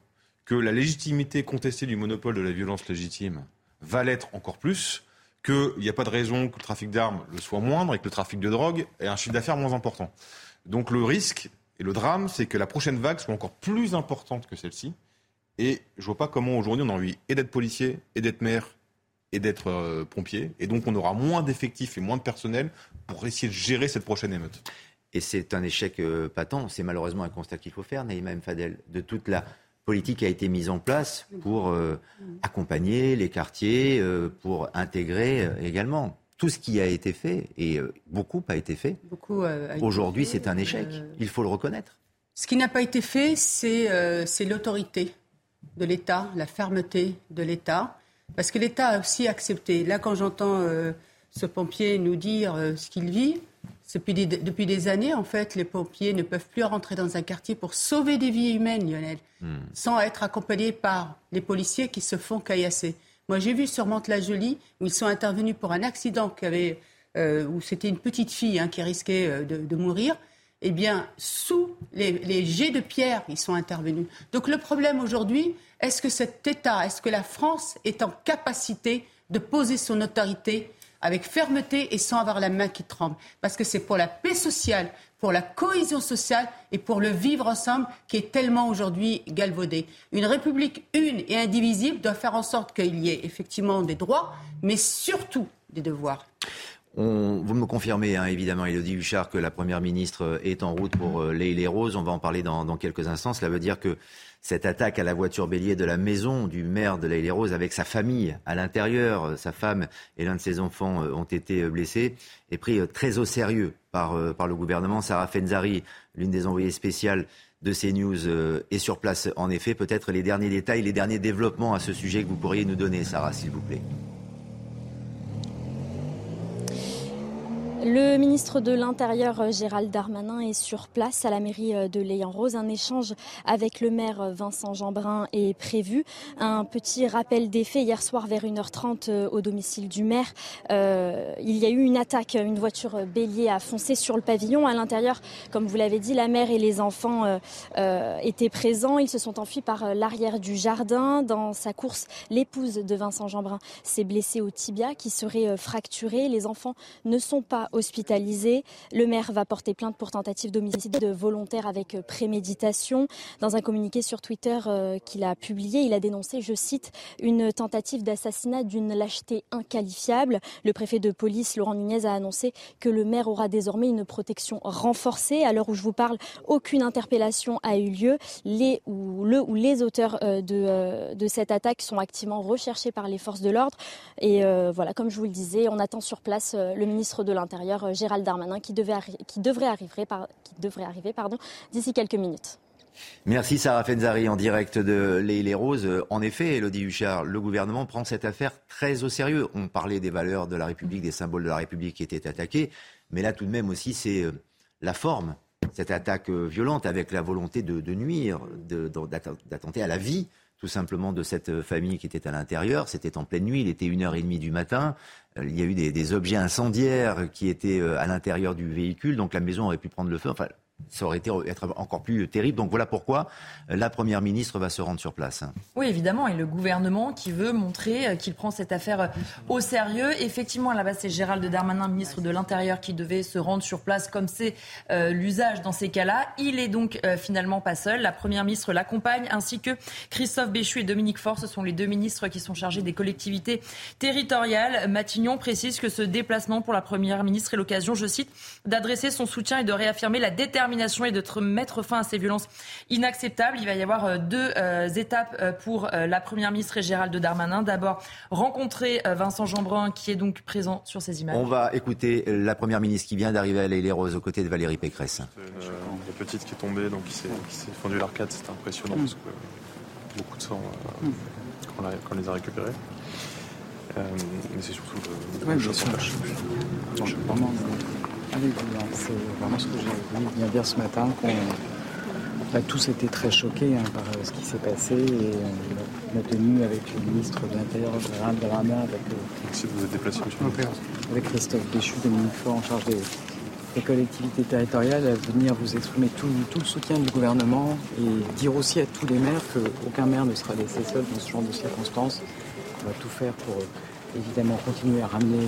que la légitimité contestée du monopole de la violence légitime va l'être encore plus, qu'il n'y a pas de raison que le trafic d'armes le soit moindre et que le trafic de drogue ait un chiffre d'affaires moins important. Donc le risque et le drame, c'est que la prochaine vague soit encore plus importante que celle-ci. Et je vois pas comment aujourd'hui on a envie et d'être policier, et d'être maire, et d'être euh, pompier. Et donc on aura moins d'effectifs et moins de personnel pour essayer de gérer cette prochaine émeute. Et c'est un échec euh, patent. C'est malheureusement un constat qu'il faut faire, Naïma M. Fadel, de toute la politique qui a été mise en place pour euh, accompagner les quartiers, pour intégrer également tout ce qui a été fait, et beaucoup a été fait. Aujourd'hui, c'est un échec. Il faut le reconnaître. Ce qui n'a pas été fait, c'est l'autorité de l'État, la fermeté de l'État. Parce que l'État a aussi accepté. Là, quand j'entends euh, ce pompier nous dire euh, ce qu'il vit, depuis des, depuis des années, en fait, les pompiers ne peuvent plus rentrer dans un quartier pour sauver des vies humaines, Lionel, hmm. sans être accompagnés par les policiers qui se font caillasser. Moi, j'ai vu sur Mantes-la-Jolie où ils sont intervenus pour un accident qui avait, euh, où c'était une petite fille hein, qui risquait de, mourir. Eh bien, sous les, jets de pierre, ils sont intervenus. Donc le problème aujourd'hui, est-ce que cet État, est-ce que la France est en capacité de poser son autorité avec fermeté et sans avoir la main qui tremble? Parce que c'est pour la paix sociale, pour la cohésion sociale et pour le vivre ensemble qui est tellement aujourd'hui galvaudé. Une République une et indivisible doit faire en sorte qu'il y ait effectivement des droits, mais surtout des devoirs. Vous me confirmez, hein, évidemment, Elodie Huchard, que la Première ministre est en route pour euh, les, les Roses. On va en parler dans, dans quelques instants. Cela veut dire que cette attaque à la voiture bélier de la maison du maire de la Rose avec sa famille à l'intérieur, sa femme et l'un de ses enfants euh, ont été euh, blessés, est pris euh, très au sérieux par, par le gouvernement. Sarah Fenzari, l'une des envoyées spéciales de CNews, est sur place en effet. Peut-être les derniers détails, les derniers développements à ce sujet que vous pourriez nous donner, Sarah, s'il vous plaît. Le ministre de l'Intérieur euh, Gérald Darmanin est sur place à la mairie euh, de Leyen-Rose. Un échange avec le maire euh, Vincent Jeanbrun est prévu. Un petit rappel des faits hier soir vers 1h30 au domicile du maire. il y a eu une attaque, une voiture bélier a foncé sur le pavillon. À l'intérieur, comme vous l'avez dit, la mère et les enfants étaient présents. Ils se sont enfuis par l'arrière du jardin. Dans sa course, l'épouse de Vincent Jeanbrun s'est blessée au tibia qui serait fracturé. Les enfants ne sont pas hospitalisé. Le maire va porter plainte pour tentative d'homicide volontaire avec euh, préméditation. Dans un communiqué sur Twitter euh, qu'il a publié, il a dénoncé, je cite, une tentative d'assassinat d'une lâcheté inqualifiable. Le préfet de police, Laurent Nunez, a annoncé que le maire aura désormais une protection renforcée. À l'heure où je vous parle, aucune interpellation a eu lieu. Les ou le ou les auteurs euh, de, de cette attaque sont activement recherchés par les forces de l'ordre. Et voilà, comme je vous le disais, on attend sur place le ministre de l'Intérieur euh, Gérald Darmanin, qui, devrait arriver, d'ici quelques minutes. Merci Sarah Fenzari en direct de Les, Roses. En effet, Elodie Huchard, le gouvernement prend cette affaire très au sérieux. On parlait des valeurs de la République, des symboles de la République qui étaient attaqués, mais là tout de même aussi c'est euh, la forme, cette attaque euh, violente avec la volonté de, de nuire, d'attenter à la vie tout simplement de cette famille qui était à l'intérieur. C'était en pleine nuit, il était 1h30 du matin. Euh, il y a eu des, objets incendiaires qui étaient euh, à l'intérieur du véhicule, donc la maison aurait pu prendre le feu. Ça aurait été être encore plus terrible. Donc voilà pourquoi la Première ministre va se rendre sur place. Oui, évidemment, et le gouvernement qui veut montrer euh, qu'il prend cette affaire euh, au sérieux. Effectivement, base, c'est Gérald Darmanin, ministre de l'Intérieur, qui devait se rendre sur place comme c'est euh, l'usage dans ces cas-là. Il est donc finalement pas seul. La Première ministre l'accompagne, ainsi que Christophe Béchu et Dominique Faure. Ce sont les deux ministres qui sont chargés des collectivités territoriales. Matignon précise que ce déplacement pour la Première ministre est l'occasion, je cite, d'adresser son soutien et de réaffirmer la détermination et de mettre fin à ces violences inacceptables. Il va y avoir euh, deux euh, étapes euh, pour la Première ministre et Gérald Darmanin. D'abord, rencontrer Vincent Jeanbrun, qui est donc présent sur ces images. On va écouter la Première ministre qui vient d'arriver à les Roses aux côtés de Valérie Pécresse. la petite qui est tombée, donc qui s'est fendue l'arcade, c'était impressionnant parce que beaucoup de sang quand, on les a récupérés. mais c'est surtout le, le avec vous. C'est vraiment ce que j'ai voulu bien dire ce matin, qu'on a tous été très choqués hein, par euh, ce qui s'est passé et on a tenu avec le ministre de l'Intérieur, Gérald Darmanin, avec, euh, vous êtes déplacé, avec Christophe Béchu, Dominique Faure en charge des, les collectivités territoriales à venir vous exprimer tout, tout, le soutien du gouvernement et dire aussi à tous les maires qu'aucun maire ne sera laissé seul dans ce genre de circonstances. On va tout faire pour évidemment continuer à ramener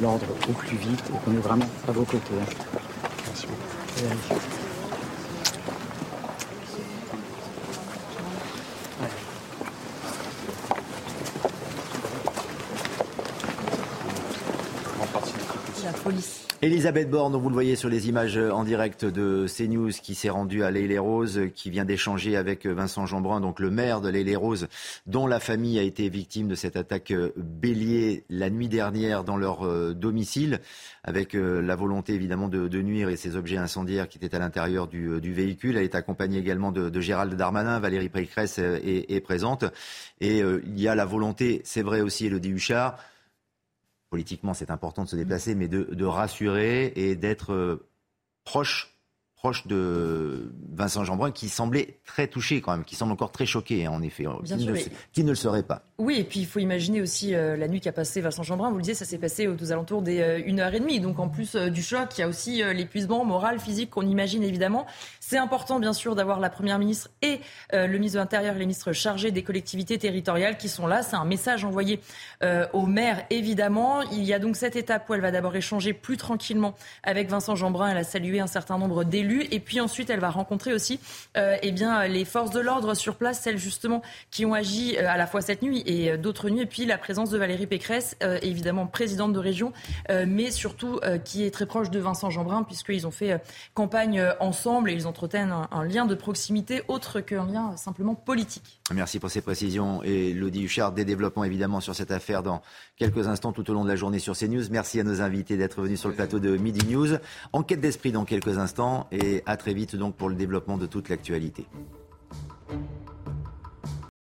l'ordre au plus vite et qu'on est vraiment à vos côtés. Elisabeth Borne, vous le voyez sur les images en direct de CNews, qui s'est rendue à l'Aile-les-Roses, qui vient d'échanger avec Vincent Jeanbrun, donc le maire de l'Aile-les-Roses, dont la famille a été victime de cette attaque bélier la nuit dernière dans leur euh, domicile, avec euh, la volonté évidemment de, nuire et ces objets incendiaires qui étaient à l'intérieur du, euh, véhicule. Elle est accompagnée également de, Gérald Darmanin, Valérie Pécresse est, présente. Et il y a la volonté, c'est vrai aussi, Elodie Huchard, politiquement c'est important de se déplacer, mais de, de rassurer et d'être euh, proche proche de Vincent Jeanbrun, qui semblait très touché quand même, qui semble encore très choqué, hein, en effet, qui, ne, qui, ne, le serait pas. Oui, et puis il faut imaginer aussi euh, la nuit qu'a passé Vincent Jeanbrun. Vous le disiez, ça s'est passé aux, alentours des 1h30. Euh, Donc en plus euh, du choc, il y a aussi l'épuisement moral, physique qu'on imagine évidemment. C'est important, bien sûr, d'avoir la Première ministre et le ministre de l'Intérieur les ministres chargés des collectivités territoriales qui sont là. C'est un message envoyé aux maires, évidemment. Il y a donc cette étape où elle va d'abord échanger plus tranquillement avec Vincent Jeanbrun. Elle a salué un certain nombre d'élus et puis ensuite, elle va rencontrer aussi eh bien, les forces de l'ordre sur place, celles justement qui ont agi à la fois cette nuit et euh, d'autres nuits. Et puis la présence de Valérie Pécresse, évidemment présidente de région, mais surtout qui est très proche de Vincent Jeanbrun, puisqu'ils ont fait campagne ensemble et ils entretiennent un, lien de proximité autre qu'un lien simplement politique. Merci pour ces précisions. Et Lodi Huchard, des développements évidemment sur cette affaire dans quelques instants tout au long de la journée sur CNews. Merci à nos invités d'être venus sur le plateau de Midi News. Enquête d'esprit dans quelques instants et à très vite donc pour le développement de toute l'actualité.